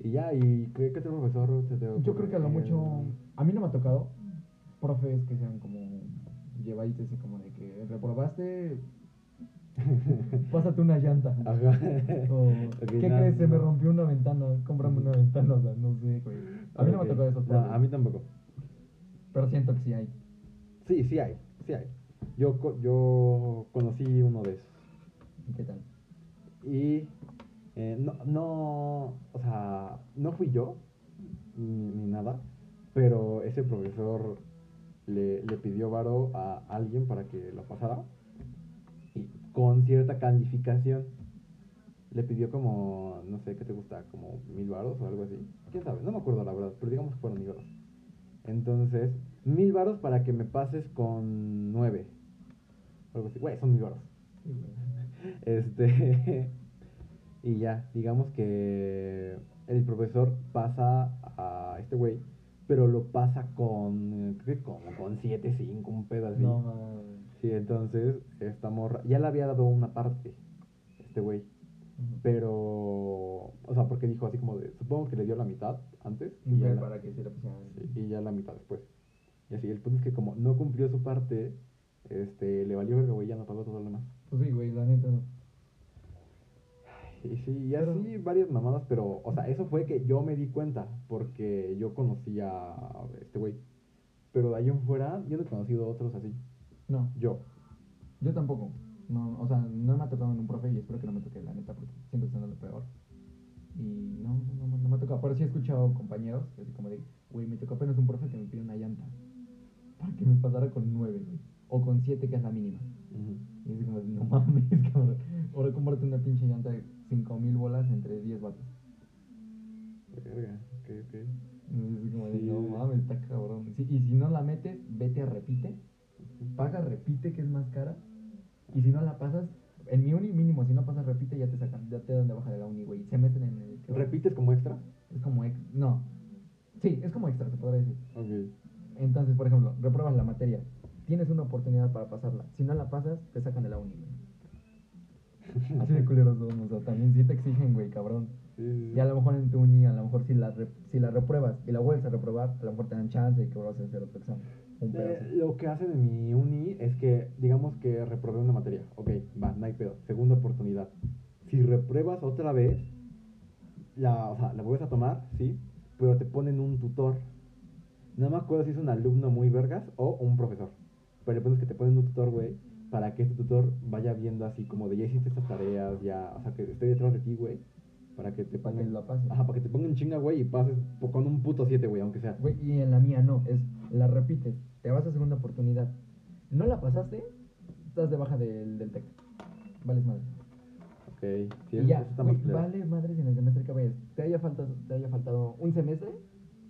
Y ya, ¿y qué, qué otro profesor te, te Yo creo que a lo mucho, a mí no me ha tocado profes que sean como llevaditos así como de que reprobaste, pásate una llanta. Ajá. O, ¿qué no, crees? Se me rompió una ventana, cómprame una ventana, o sea, no sé, güey. A mí no me ha tocado eso. No, a mí tampoco. Pero siento que sí hay. Sí, sí hay, sí hay. Yo, co- yo conocí uno de esos. ¿Y qué tal? Y eh, no, no, o sea, no fui yo ni, ni nada, pero ese profesor le, le pidió varo a alguien para que lo pasara y con cierta calificación le pidió como, no sé, ¿qué te gusta? Como mil varos o algo así. ¿Quién sabe? No me acuerdo la verdad, pero digamos que fueron mil varos. Entonces, mil varos para que me pases con nueve. O algo así. Güey, son mil varos. Este. y ya, digamos que el profesor pasa a este güey, pero lo pasa con. Creo que como con 7, 5, un pedo así. No, mames. Sí, entonces, esta morra. Ya le había dado una parte, este güey. Pero. O sea, porque dijo así como de. Supongo que le dio la mitad antes. Y Y ya, la, para que se la pusieran. sí, y ya la mitad después. Y así, el punto es que como no cumplió su parte, este, le valió verga, güey, ya no pagó todo lo demás. Pues sí, güey, la neta. Y sí, y Pero- así varias mamadas, pero, o sea, eso fue que yo me di cuenta, porque yo conocí a este güey. Pero de ahí en fuera, yo no he conocido otros así. No, Yo. yo tampoco. No, o sea, no me ha tocado en un profe y espero que no me toque, la neta, porque siento que lo peor. Y no, no, no, no me ha tocado. Pero sí he escuchado compañeros, así como de, güey, me tocó apenas un profe que me pidió una llanta. Para que me pasara con nueve, güey. O con siete, que es la mínima. Y es como, no mames, cabrón. Ahora cómprate una pinche llanta de cinco mil bolas entre 10 vatos. Verga, ok, ok. De, Sí, no mames, está cabrón. Sí, y si no la metes, vete a repite. Paga repite, que es más cara. Y si no la pasas, en mi uni mínimo, si no pasas repite, ya te sacan, ya te dan de baja de la uni, güey. Se meten en el. ¿Repites como extra? Es como ex. No. Sí, es como extra, se podría decir. Ok. Entonces, por ejemplo, repruebas la materia. Tienes una oportunidad para pasarla. Si no la pasas, te sacan de la uni, güey. Así de culeros son, o sea, también sí te exigen, güey, cabrón. Sí. Y a lo mejor en tu uni, a lo mejor si la, re- si la repruebas y la vuelves a reprobar, a lo mejor te dan chance de que vuelvas a hacer otro examen. Un pedo Eh, lo que hacen en mi uni es que, digamos que reprobé una materia. Ok, va, no hay pedo. Segunda oportunidad. Si repruebas otra vez, la, o sea, la vuelves a tomar, sí, pero te ponen un tutor. No me acuerdo si es un alumno muy vergas o un profesor. Pero el punto es que te ponen un tutor, güey, para que este tutor vaya viendo así como de ya hiciste estas tareas, ya, o sea, que estoy detrás de ti, güey, para que te pongan... la pases. Ajá, para que te pongan chinga, güey, y pases con un puto 7, güey, aunque sea. Güey, y en la mía no, es la repites, te vas a segunda oportunidad. ¿No la pasaste? Estás de baja del, del TEC. Vales madre. Ok, sí, y ya, eso está güey, más claro. vale madres en el semestre que vayas. Te haya, faltado, te haya faltado un semestre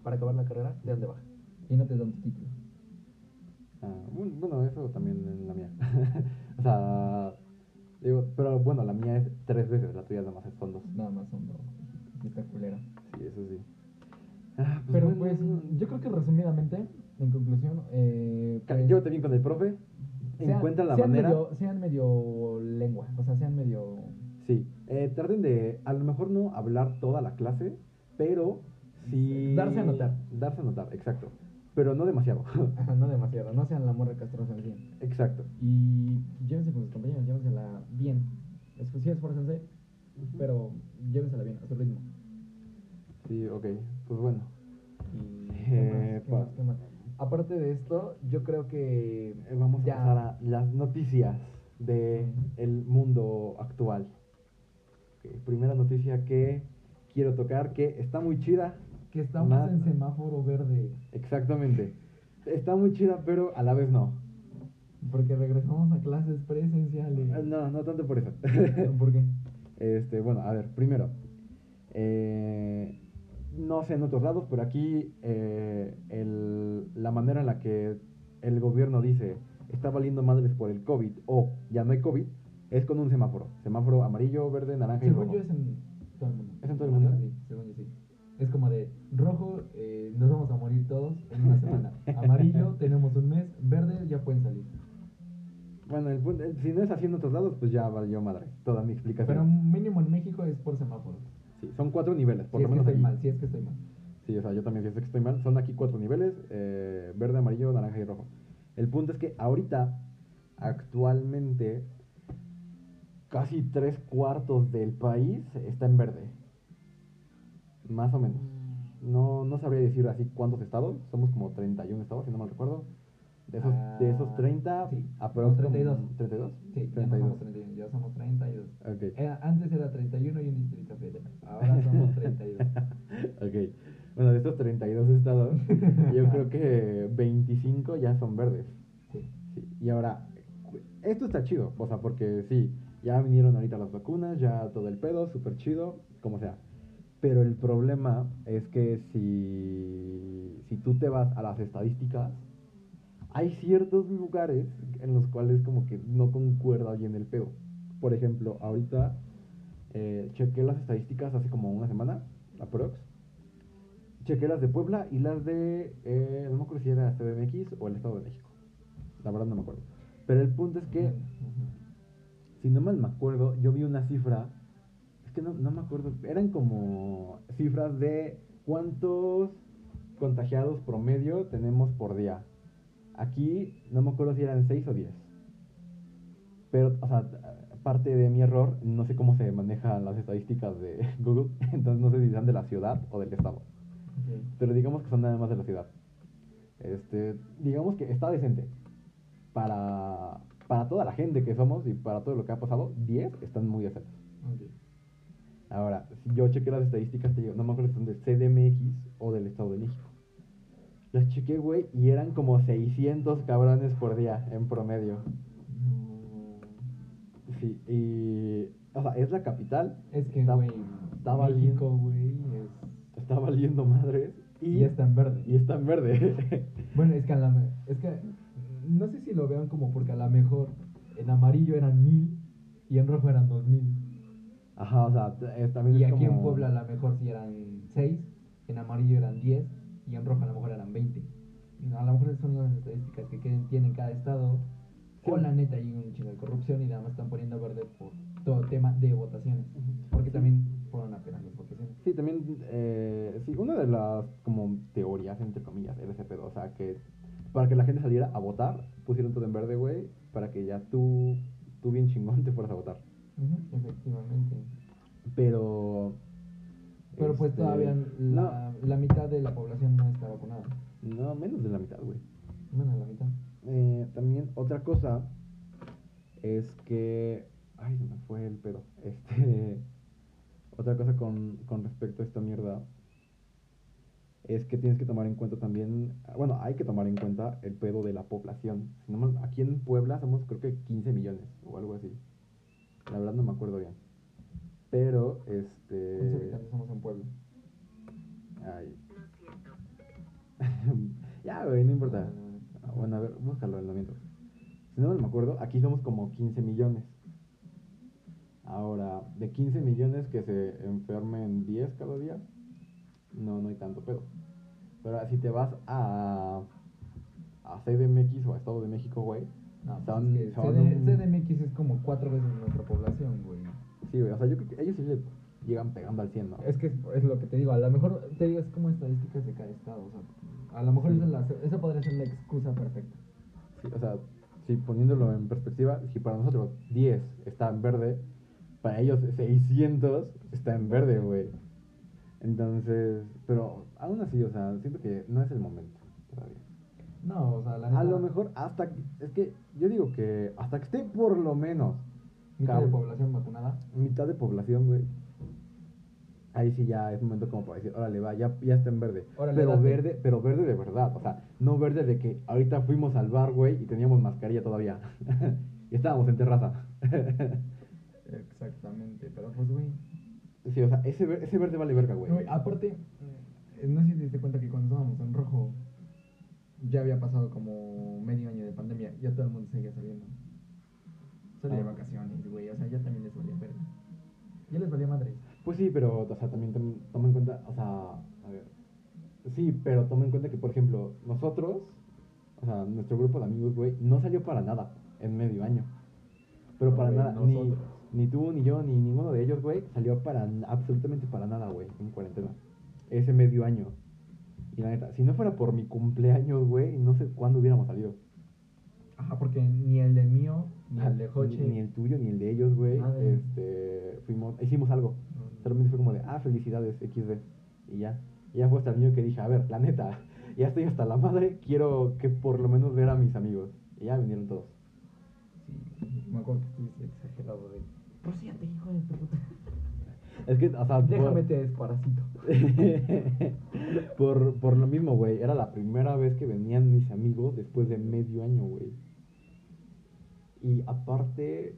para acabar la carrera, te dan de baja. Y no te dan tu título. Ah, bueno, eso también en la mía. o sea, digo, pero bueno, la mía es tres veces, la tuya nada más son dos. Nada más son dos. Sí, está culera. Sí, eso sí. Ah, pues Pero bueno, pues, yo creo que resumidamente, en conclusión, eh, pues, Llévate bien con el profe, sean- encuentra la sean manera. Medio, sean medio lengua, o sea, sean medio... Sí, eh, traten de, a lo mejor no hablar toda la clase, pero sí. Darse a notar. Darse a notar, exacto. Pero no demasiado. Ajá, no demasiado, no sean la morra castrosa 100. exacto. Y llévense con sus compañeros, llévensela bien. Es, sí, esfuércense, pero llévensela bien, a su ritmo. Sí, ok. Pues bueno. Y ¿qué más? ¿Qué más? ¿Qué más? Aparte de esto, yo creo que Eh, Vamos a ya- pasar a las noticias del el mundo actual. Primera noticia que quiero tocar, que está muy chida. Que estamos en semáforo verde, Exactamente. Está muy chida, pero a la vez no. porque regresamos a clases presenciales. Eh, No, no tanto por eso. ¿Por qué? Este, bueno, a ver, primero. eh, no sé en otros lados, pero aquí eh, el- la manera en la que el gobierno dice está valiendo madres por el COVID o ya no hay COVID es con un semáforo. Semáforo amarillo, verde, naranja y Según rojo. yo es en todo el mundo. ¿Es en todo el mundo? Sí, según yo sí. Es como de rojo, eh, nos vamos a morir todos en una semana. Amarillo, tenemos un mes. Verde, ya pueden salir. Bueno, el punto- el- si no es así en otros lados, pues ya valió madre. Toda mi explicación. Pero mínimo en México es por semáforo. Sí, son cuatro niveles, por si lo es que menos estoy aquí. mal, si es que estoy mal. Sí, o sea, yo también pienso que estoy mal. Son aquí cuatro niveles, eh, verde, amarillo, naranja y rojo. El punto es que ahorita, actualmente, casi tres cuartos del país está en verde. Más o menos. No, no sabría decir así cuántos estados. Somos como 31 estados, si no mal recuerdo. De esos, de esos Ah, 30, sí. aprox No, 32. como- ¿32? Sí, ya no 32. somos 31, ya somos 32. Ok. Era- antes era 31 y un distrito federal. Ahora somos 32. ok. Bueno, de estos 32 estados, yo creo que 25 ya son verdes. Sí. Sí, y ahora, esto está chido, o sea, porque sí, ya vinieron ahorita las vacunas, ya todo el pedo, súper chido, como sea. Pero el problema es que si, si tú te vas a las estadísticas, hay ciertos lugares en los cuales como que no concuerda bien el pedo. Por ejemplo, ahorita eh, chequé las estadísticas hace como una semana, aprox. Chequé las de Puebla y las de, eh, no me acuerdo si era CDMX o el Estado de México. La verdad no me acuerdo. Pero el punto es que, si no mal me acuerdo, yo vi una cifra, que no, no me acuerdo, eran como cifras de cuántos contagiados promedio tenemos por día. Aquí no me acuerdo si eran 6 o 10. Pero, o sea, parte de mi error, no sé cómo se manejan las estadísticas de Google, entonces no sé si son de la ciudad o del estado. Pero digamos que son nada más de la ciudad. Este, digamos que está decente. Para, para toda la gente que somos y para todo lo que ha pasado, 10 están muy decentes. Ok. Ahora, si yo chequé las estadísticas, te digo, no me acuerdo si son del CDMX o del Estado de México. Las chequé, güey, y eran como 600 cabrones por día en promedio. Sí, y. O sea, es la capital, Es que, güey, está México, güey, es... está valiendo madres y, Y está en verde. y está en verde. Bueno, es que a la es que no sé si lo vean como porque a lo mejor en amarillo eran mil y en rojo eran dos mil. Ajá, o sea, es- también Y es aquí en Puebla a lo mejor si eran seis, en amarillo eran 10 y en rojo a lo mejor eran 20. Y no, a lo mejor son las estadísticas que queden- tiene cada estado. O Sí. la neta hay un chingo de corrupción y nada más están poniendo verde por todo tema de votaciones. Porque también fueron apenas las votaciones. Sí, también, eh, sí, una de las como teorías, entre comillas, era ese pedo, o sea, que para que la gente saliera a votar, pusieron todo en verde, güey, para que ya tú, tú bien chingón te fueras a votar. Efectivamente. Pero... Pero pues este, todavía la, la mitad de la población no está vacunada. No, no, menos de la mitad, güey. Bueno, la mitad. Eh, también otra cosa es que... Ay, se me fue el pedo. Este... Otra cosa con, con respecto a esta mierda es que tienes que tomar en cuenta también, bueno, hay que tomar en cuenta el pedo de la población. Aquí en Puebla somos creo que 15 millones o algo así. La verdad no me acuerdo bien. Pero, ¿Cuántos este... habitantes somos en Puebla? Ay. ya, güey, no importa. Ah, Ah, Bueno, a ver, búscalo en la mientras. Si no me acuerdo, aquí somos como 15 millones. Ahora, de 15 millones que se enfermen 10 cada día, no, no hay tanto pedo. Pero si te vas a, a CDMX o a Estado de México, güey, No, son- es que son CD un- CDMX es como cuatro veces nuestra población, güey. sí, güey, o sea, yo creo que ellos sí le llegan pegando al 100, ¿no? Es que es, es lo que te digo, a lo mejor te digo, es como estadísticas de cada estado, o sea, a lo mejor Sí. esa, es la- esa podría ser la excusa perfecta. Sí, o sea, sí, poniéndolo en perspectiva, si para nosotros 10 está en verde, para ellos 600 está en verde, güey. Entonces, pero aún así, o sea, siento que no es el momento. No, o sea, la A neta, lo mejor hasta, es que yo digo que hasta que esté por lo menos mitad de población vacunada. mitad de población, güey. Ahí sí ya es momento como para decir, órale, va, ya, ya está en verde. Órale, pero date. verde, pero verde de verdad. O sea, no verde de que ahorita fuimos al bar, güey, y teníamos mascarilla todavía. y estábamos en terraza. Exactamente, pero pues, güey. sí, o sea, ese, ese verde vale verga, güey. Güey, aparte, eh, no sé si te diste cuenta que cuando estábamos en rojo ya había pasado como medio año de pandemia, ya todo el mundo seguía saliendo. Salía de Ah. vacaciones, güey, o sea, ya también les valía verga. Ya les valía madre. Pues sí, pero, o sea, también tom- toma en cuenta, o sea, a ver. Sí, pero toma en cuenta que, por ejemplo, nosotros, o sea, nuestro grupo de amigos, güey, no salió para nada en medio año. Pero No, para nada, ni, nosotros. ni tú, ni yo, ni ninguno de ellos, güey, salió para n- absolutamente para nada, güey, en cuarentena. Ese medio año. Y la neta, si no fuera por mi cumpleaños, güey, no sé cuándo hubiéramos salido. Ajá, porque ni el de mío, ni el de Joche. Ni, ni el tuyo, ni el de ellos, güey. Mm. Este, fuimos, hicimos algo. Solamente fue como de, ah, felicidades, XD. Y ya. Y ya fue hasta el niño que dije, a ver, la neta, ya estoy hasta la madre, quiero que por lo menos ver a mis amigos. Y ya vinieron todos. Sí, me acuerdo que estuviste exagerado de. Procíate, hijo de puta. Es que, o sea, por- Déjame te desparasito. por, por lo mismo, güey. Era la primera vez que venían mis amigos después de medio año, güey. Y aparte,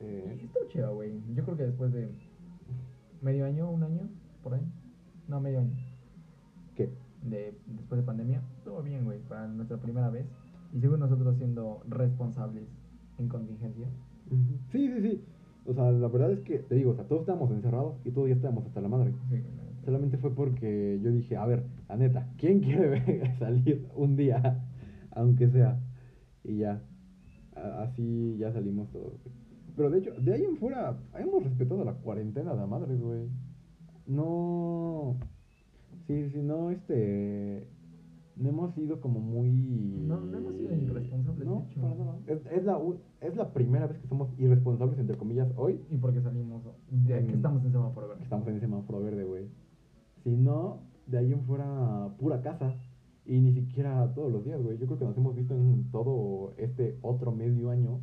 Y eh, estuvo chido, güey. Yo creo que después de medio año, un año, por ahí. No, medio año. ¿qué? De, después de pandemia, estuvo bien, güey, para nuestra primera vez. Y según nosotros siendo responsables en contingencia. Sí, sí, sí. O sea, la verdad es que, te digo, o sea, todos estábamos encerrados y todos ya estábamos hasta la madre. Sí, neta. Solamente fue porque yo dije, a ver, la neta, ¿quién quiere salir un día? Aunque sea. Y ya. Así ya salimos todos. Pero de hecho, de ahí en fuera, hemos respetado la cuarentena de la madre, güey. No. Sí, sí, no, este. No hemos sido como muy. No, no hemos sido irresponsables, No, de hecho. para nada. Es, es la, es la primera vez que somos irresponsables, entre comillas, hoy. Y porque salimos de que Mm. estamos en semáforo verde. Estamos en semáforo verde, güey. Si no, de ahí en fuera pura casa. Y ni siquiera todos los días, güey. Yo creo que nos hemos visto en todo este otro medio año.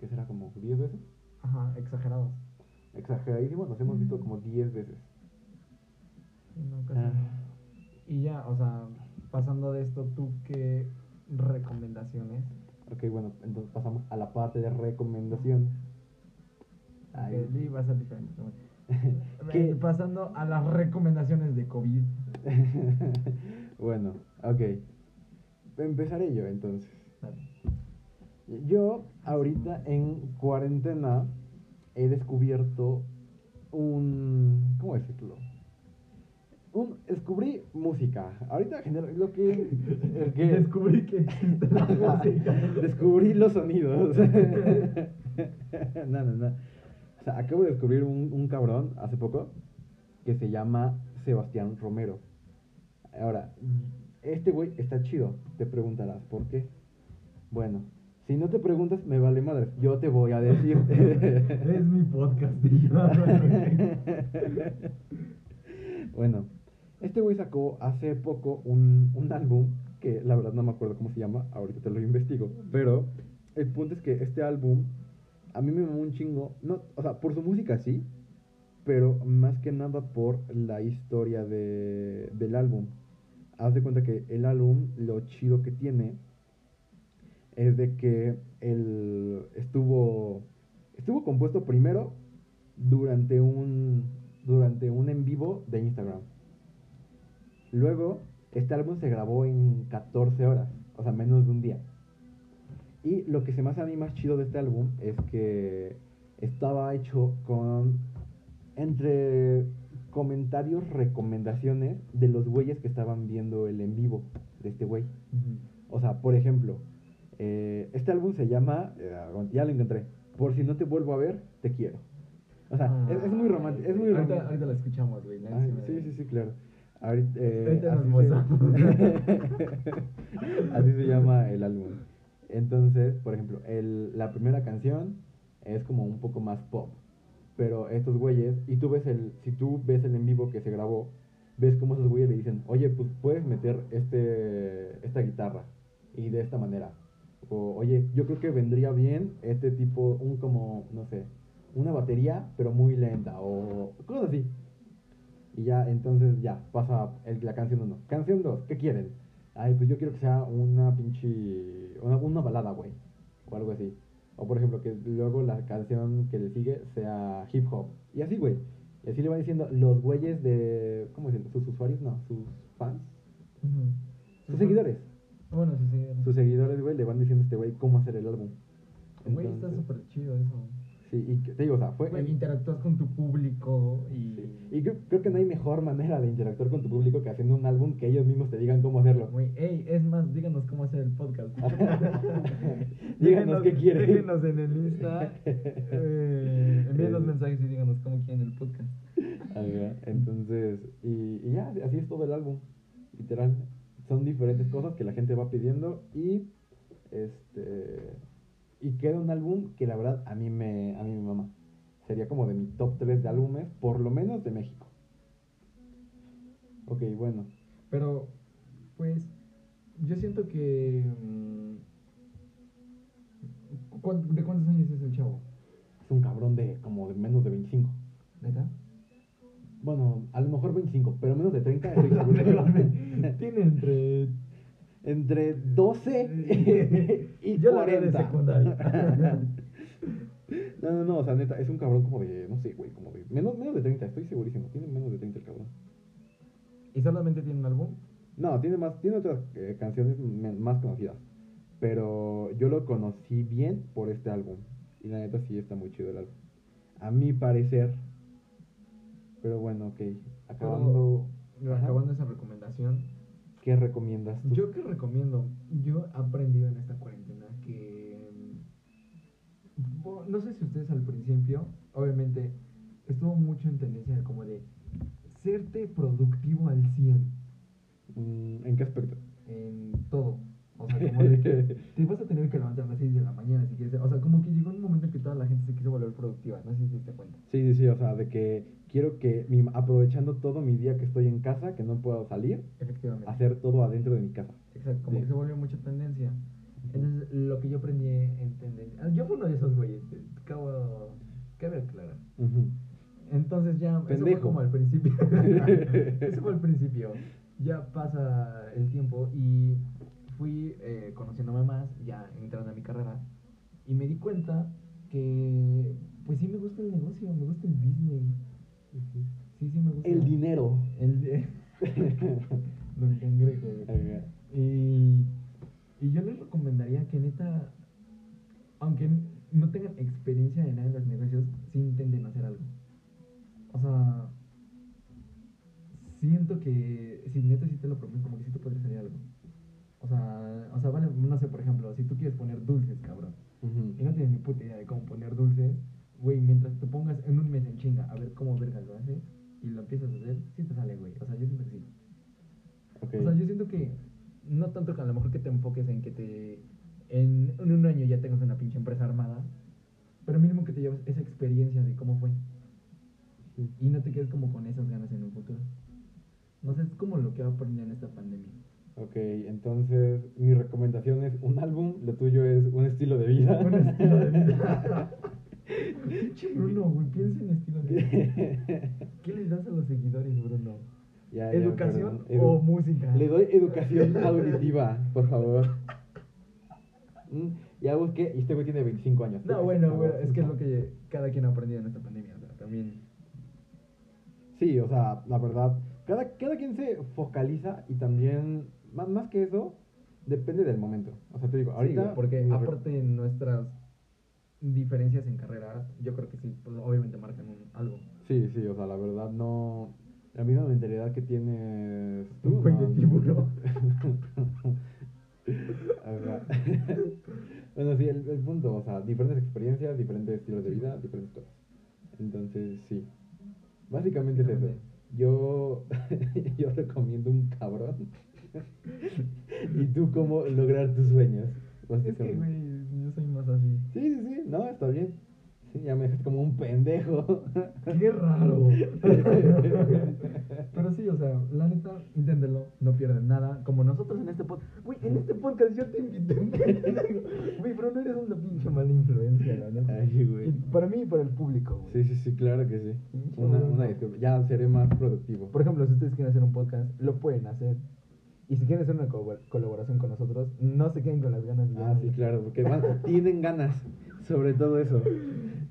que será como 10 veces? Ajá, exagerados. Exageradísimo, nos hemos visto como 10 veces. No, casi Ah. no. Y ya, o sea, pasando de esto, ¿tú qué recomendaciones? Ok, bueno, entonces pasamos a la parte de recomendación. Sí, va a ser diferente. bueno. ¿Qué? Eh, Pasando a las recomendaciones de COVID. bueno, ok. Empezaré yo entonces. Dale. Yo ahorita en cuarentena he descubierto un... ¿Cómo decirlo? Un, descubrí música. Ahorita general, lo que... el que- Descubrí que existe la música. Descubrí los sonidos. no, no, no. O sea, acabo de descubrir un, un cabrón hace poco que se llama Sebastián Romero. Ahora, este güey está chido. Te preguntarás, ¿por qué? Bueno, si no te preguntas, me vale madre. Yo te voy a decir. es mi podcast. bueno, este güey sacó hace poco un, un álbum que la verdad no me acuerdo cómo se llama, ahorita te lo investigo, pero el punto es que este álbum a mí me mamó un chingo, no, o sea, por su música sí, pero más que nada por la historia de, del álbum. Haz de cuenta que el álbum, lo chido que tiene es de que él estuvo estuvo compuesto primero durante un durante un en vivo de Instagram. Luego, este álbum se grabó en 14 horas, o sea, menos de un día. Y lo que se me hace a mí más chido de este álbum es que estaba hecho con entre comentarios, recomendaciones de los güeyes que estaban viendo el en vivo de este güey. O sea, por ejemplo, eh, este álbum se llama, eh, ya lo encontré, Por si no te vuelvo a ver, te quiero. O sea, es, es muy romántico, es muy ahorita, ahorita lo escuchamos, güey. sí, sí, sí, claro. Ahorita, eh, así, se, así se llama el álbum. Entonces, por ejemplo, el, la primera canción es como un poco más pop. Pero estos güeyes, y tú ves el, si tú ves el en vivo que se grabó, ves cómo esos güeyes le dicen, oye, pues puedes meter este, esta guitarra y de esta manera. O, oye, yo creo que vendría bien este tipo, un como, no sé, una batería, pero muy lenta, o cosas así. Y ya, entonces ya, pasa el- la canción 1. Canción 2, ¿qué quieren? Ay, pues yo quiero que sea una pinche. Una, una balada, güey. O algo así. O por ejemplo, que luego la canción que le sigue sea hip hop. Y así, güey. Y así le va diciendo los güeyes de. ¿Cómo decirlo? ¿Sus usuarios? No, sus fans. Sus seguidores. Bueno, sus seguidores. Sus seguidores, güey, le van diciendo a este güey cómo hacer el álbum. Güey, está súper chido eso. Sí, y te digo, o sea, fue. Güey, interactúas con tu público y... Sí. Y creo, creo que no hay mejor manera de interactuar con tu público que haciendo un álbum que ellos mismos te digan cómo hacerlo. Güey, ey, es más, díganos cómo hacer el podcast. Díganos qué quieren. Déjenos en el Insta. Eh, envíenos Eh. mensajes y díganos cómo quieren el podcast. Ajá, Entonces, y, y ya, así es todo el álbum, literal. Son diferentes cosas que la gente va pidiendo y este y queda un álbum que la verdad a mí me a mí me mama. Sería como de mi top 3 de álbumes, por lo menos de México. Ok, bueno. Pero, pues, yo siento que... mm, ¿cuán- ¿De cuántos años es el chavo? Es un cabrón de como de menos de 25. ¿Neta? Bueno, a lo mejor 25, pero menos de 30 estoy seguro. Tiene entre... Entre 12 y Yo la veo de 40. secundaria. No, no, no, o sea, neta, es un cabrón como de, no sé, güey, como de, menos, menos de 30, estoy segurísimo, tiene menos de 30 el cabrón. ¿Y solamente tiene un álbum? No, tiene más, tiene otras eh, canciones más conocidas, pero yo lo conocí bien por este álbum, y la neta sí está muy chido el álbum. A mi parecer, pero bueno, ok, acabando. Acabando esa recomendación, ¿qué recomiendas tú? Yo que recomiendo, yo he aprendido en esta cuarentena que mm, no sé si ustedes al principio, obviamente estuvo mucho en tendencia de como de serte productivo al 100 Mm, ¿En qué aspecto? en todo. O sea, como de que te vas a tener que levantar a las 6 de la mañana si quieres. O sea, como que llegó un momento en que toda la gente se quiso volver productiva. No sé si te diste cuenta. Sí, sí, sí, o sea, de que quiero que, mi, aprovechando todo mi día que estoy en casa, que no puedo salir, Efectivamente. hacer todo adentro de mi casa. Exacto, como Sí. que se volvió mucha tendencia. Entonces, lo que yo aprendí en tendencia. ah, Yo fui uno de esos güeyes, cabo, cabe aclarar. Ujú. Entonces ya, eso fue Pendejo. como al principio. eso fue al principio. Ya pasa el tiempo y fui eh, conociéndome más, ya entrando a mi carrera, y me di cuenta que, pues sí me gusta el negocio, me gusta el business. Sí, sí me gusta. El dinero. El de... Don Cangrejo, güey. Y, y yo les recomendaría que neta, aunque no tengan experiencia de nada en los negocios, sí intenten hacer algo. O sea, siento que si neta sí te lo propones, como que sí te podría salir algo. O sea, o sea, vale, no sé, por ejemplo, si tú quieres poner dulces, cabrón, Ujú. y no tienes ni puta idea de cómo poner dulces, güey, mientras te pongas en un mes en chinga a ver cómo verga lo haces y lo empiezas a hacer, sí te sale, güey. O sea, yo siento que sí. Ok. O sea, yo siento que no tanto que a lo mejor que te enfoques en que te en, en un año ya tengas una pinche empresa armada, pero mínimo que te lleves esa experiencia de cómo fue Sí. y no te quedes como con esas ganas en un futuro. No sé, es como lo que va a aprender en esta pandemia. Ok, entonces mi recomendación es un álbum, lo tuyo es un estilo de vida. Un estilo de vida. Pinche Bruno, güey, piensa en estilo de. ¿Qué les das a los seguidores, Bruno? Ya, ya, ¿Educación perdón. o Edu- música? Le doy educación auditiva, por favor. Mm, Ya busqué, y este güey tiene 25 años. No, bueno, bueno, es que es lo que cada quien ha aprendido en esta pandemia. O sea, también. Sí, o sea, la verdad, cada, cada quien se focaliza y también, más, más que eso, depende del momento. O sea, te digo, ahorita... Sí, porque aparte de nuestras diferencias en carrera, yo creo que sí, pues, obviamente marcan un, algo. Sí, sí, o sea, la verdad no... La misma mentalidad que tienes tú. Un no, tiburón. Bueno, sí, el, el punto, o sea, diferentes experiencias, diferentes estilos de vida, diferentes cosas. Entonces, sí. Básicamente es eso. Yo, yo recomiendo un cabrón. y tú cómo lograr tus sueños. Es que, güey, yo soy más así. Sí, sí, sí, no, está bien. Sí, ya me dejas como un pendejo. ¡Qué raro! Pero sí, o sea, la neta, inténtenlo, no pierden nada. Como nosotros en este podcast. Güey, en este podcast yo te invité. Güey, pero no eres una pinche mala influencia, la neta. Ay, güey. Para mí y para el público, güey. Sí, sí, sí, claro que sí. Una, una. Ya seré más productivo. Por ejemplo, si ustedes quieren hacer un podcast, lo pueden hacer. Y si quieren hacer una co- colaboración con nosotros, no se queden con las ganas. de- Ah, sí, claro, porque van- tienen ganas sobre todo eso.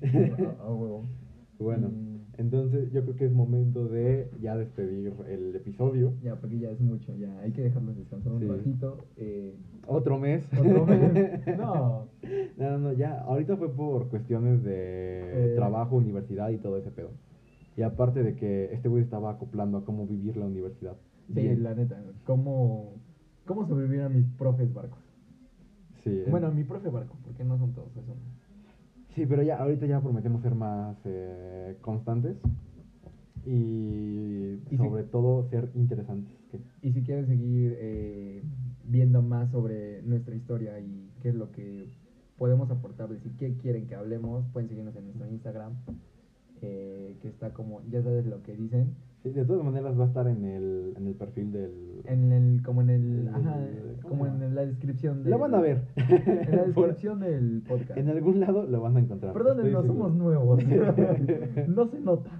Ah, ah. Bueno, Mm. Entonces yo creo que es momento de ya despedir el episodio. Ya, porque ya es mucho, ya hay que dejarlos descansar un Sí. ratito. Eh, Otro mes. otro mes. No, No, no, no, ya. Ahorita fue por cuestiones de Eh. trabajo, universidad y todo ese pedo. Y aparte de que este güey estaba acoplando a cómo vivir la universidad. Sí, Bien. la neta, ¿cómo, ¿cómo sobrevivir a mis profes barcos? Sí, eh. Bueno, a mi profe barco, porque no son todos eso. Sí, pero ya ahorita ya prometemos ser más eh, constantes y, sobre todo ser interesantes. ¿Qué? Y si quieren seguir eh, viendo más sobre nuestra historia y qué es lo que podemos aportarles y qué quieren que hablemos, pueden seguirnos en nuestro Instagram, eh, que está como, ya sabes lo que dicen, Sí, de todas maneras va a estar en el, en el perfil del... en el, como en el, El- ajá, ¿cómo como en la descripción del, Lo van a ver. En la Por- descripción del podcast. en algún lado lo van a encontrar. Perdónennos, estoy somos nuevos. no se nota.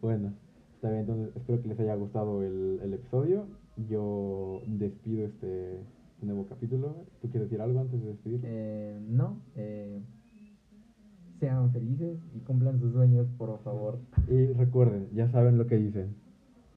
Bueno, está bien, entonces espero que les haya gustado el, el episodio. Yo despido este, nuevo capítulo. ¿Tú quieres decir algo antes de despedirlo? Eh, no, eh, sean felices y cumplan sus sueños, por favor. Y recuerden, ya saben lo que dicen.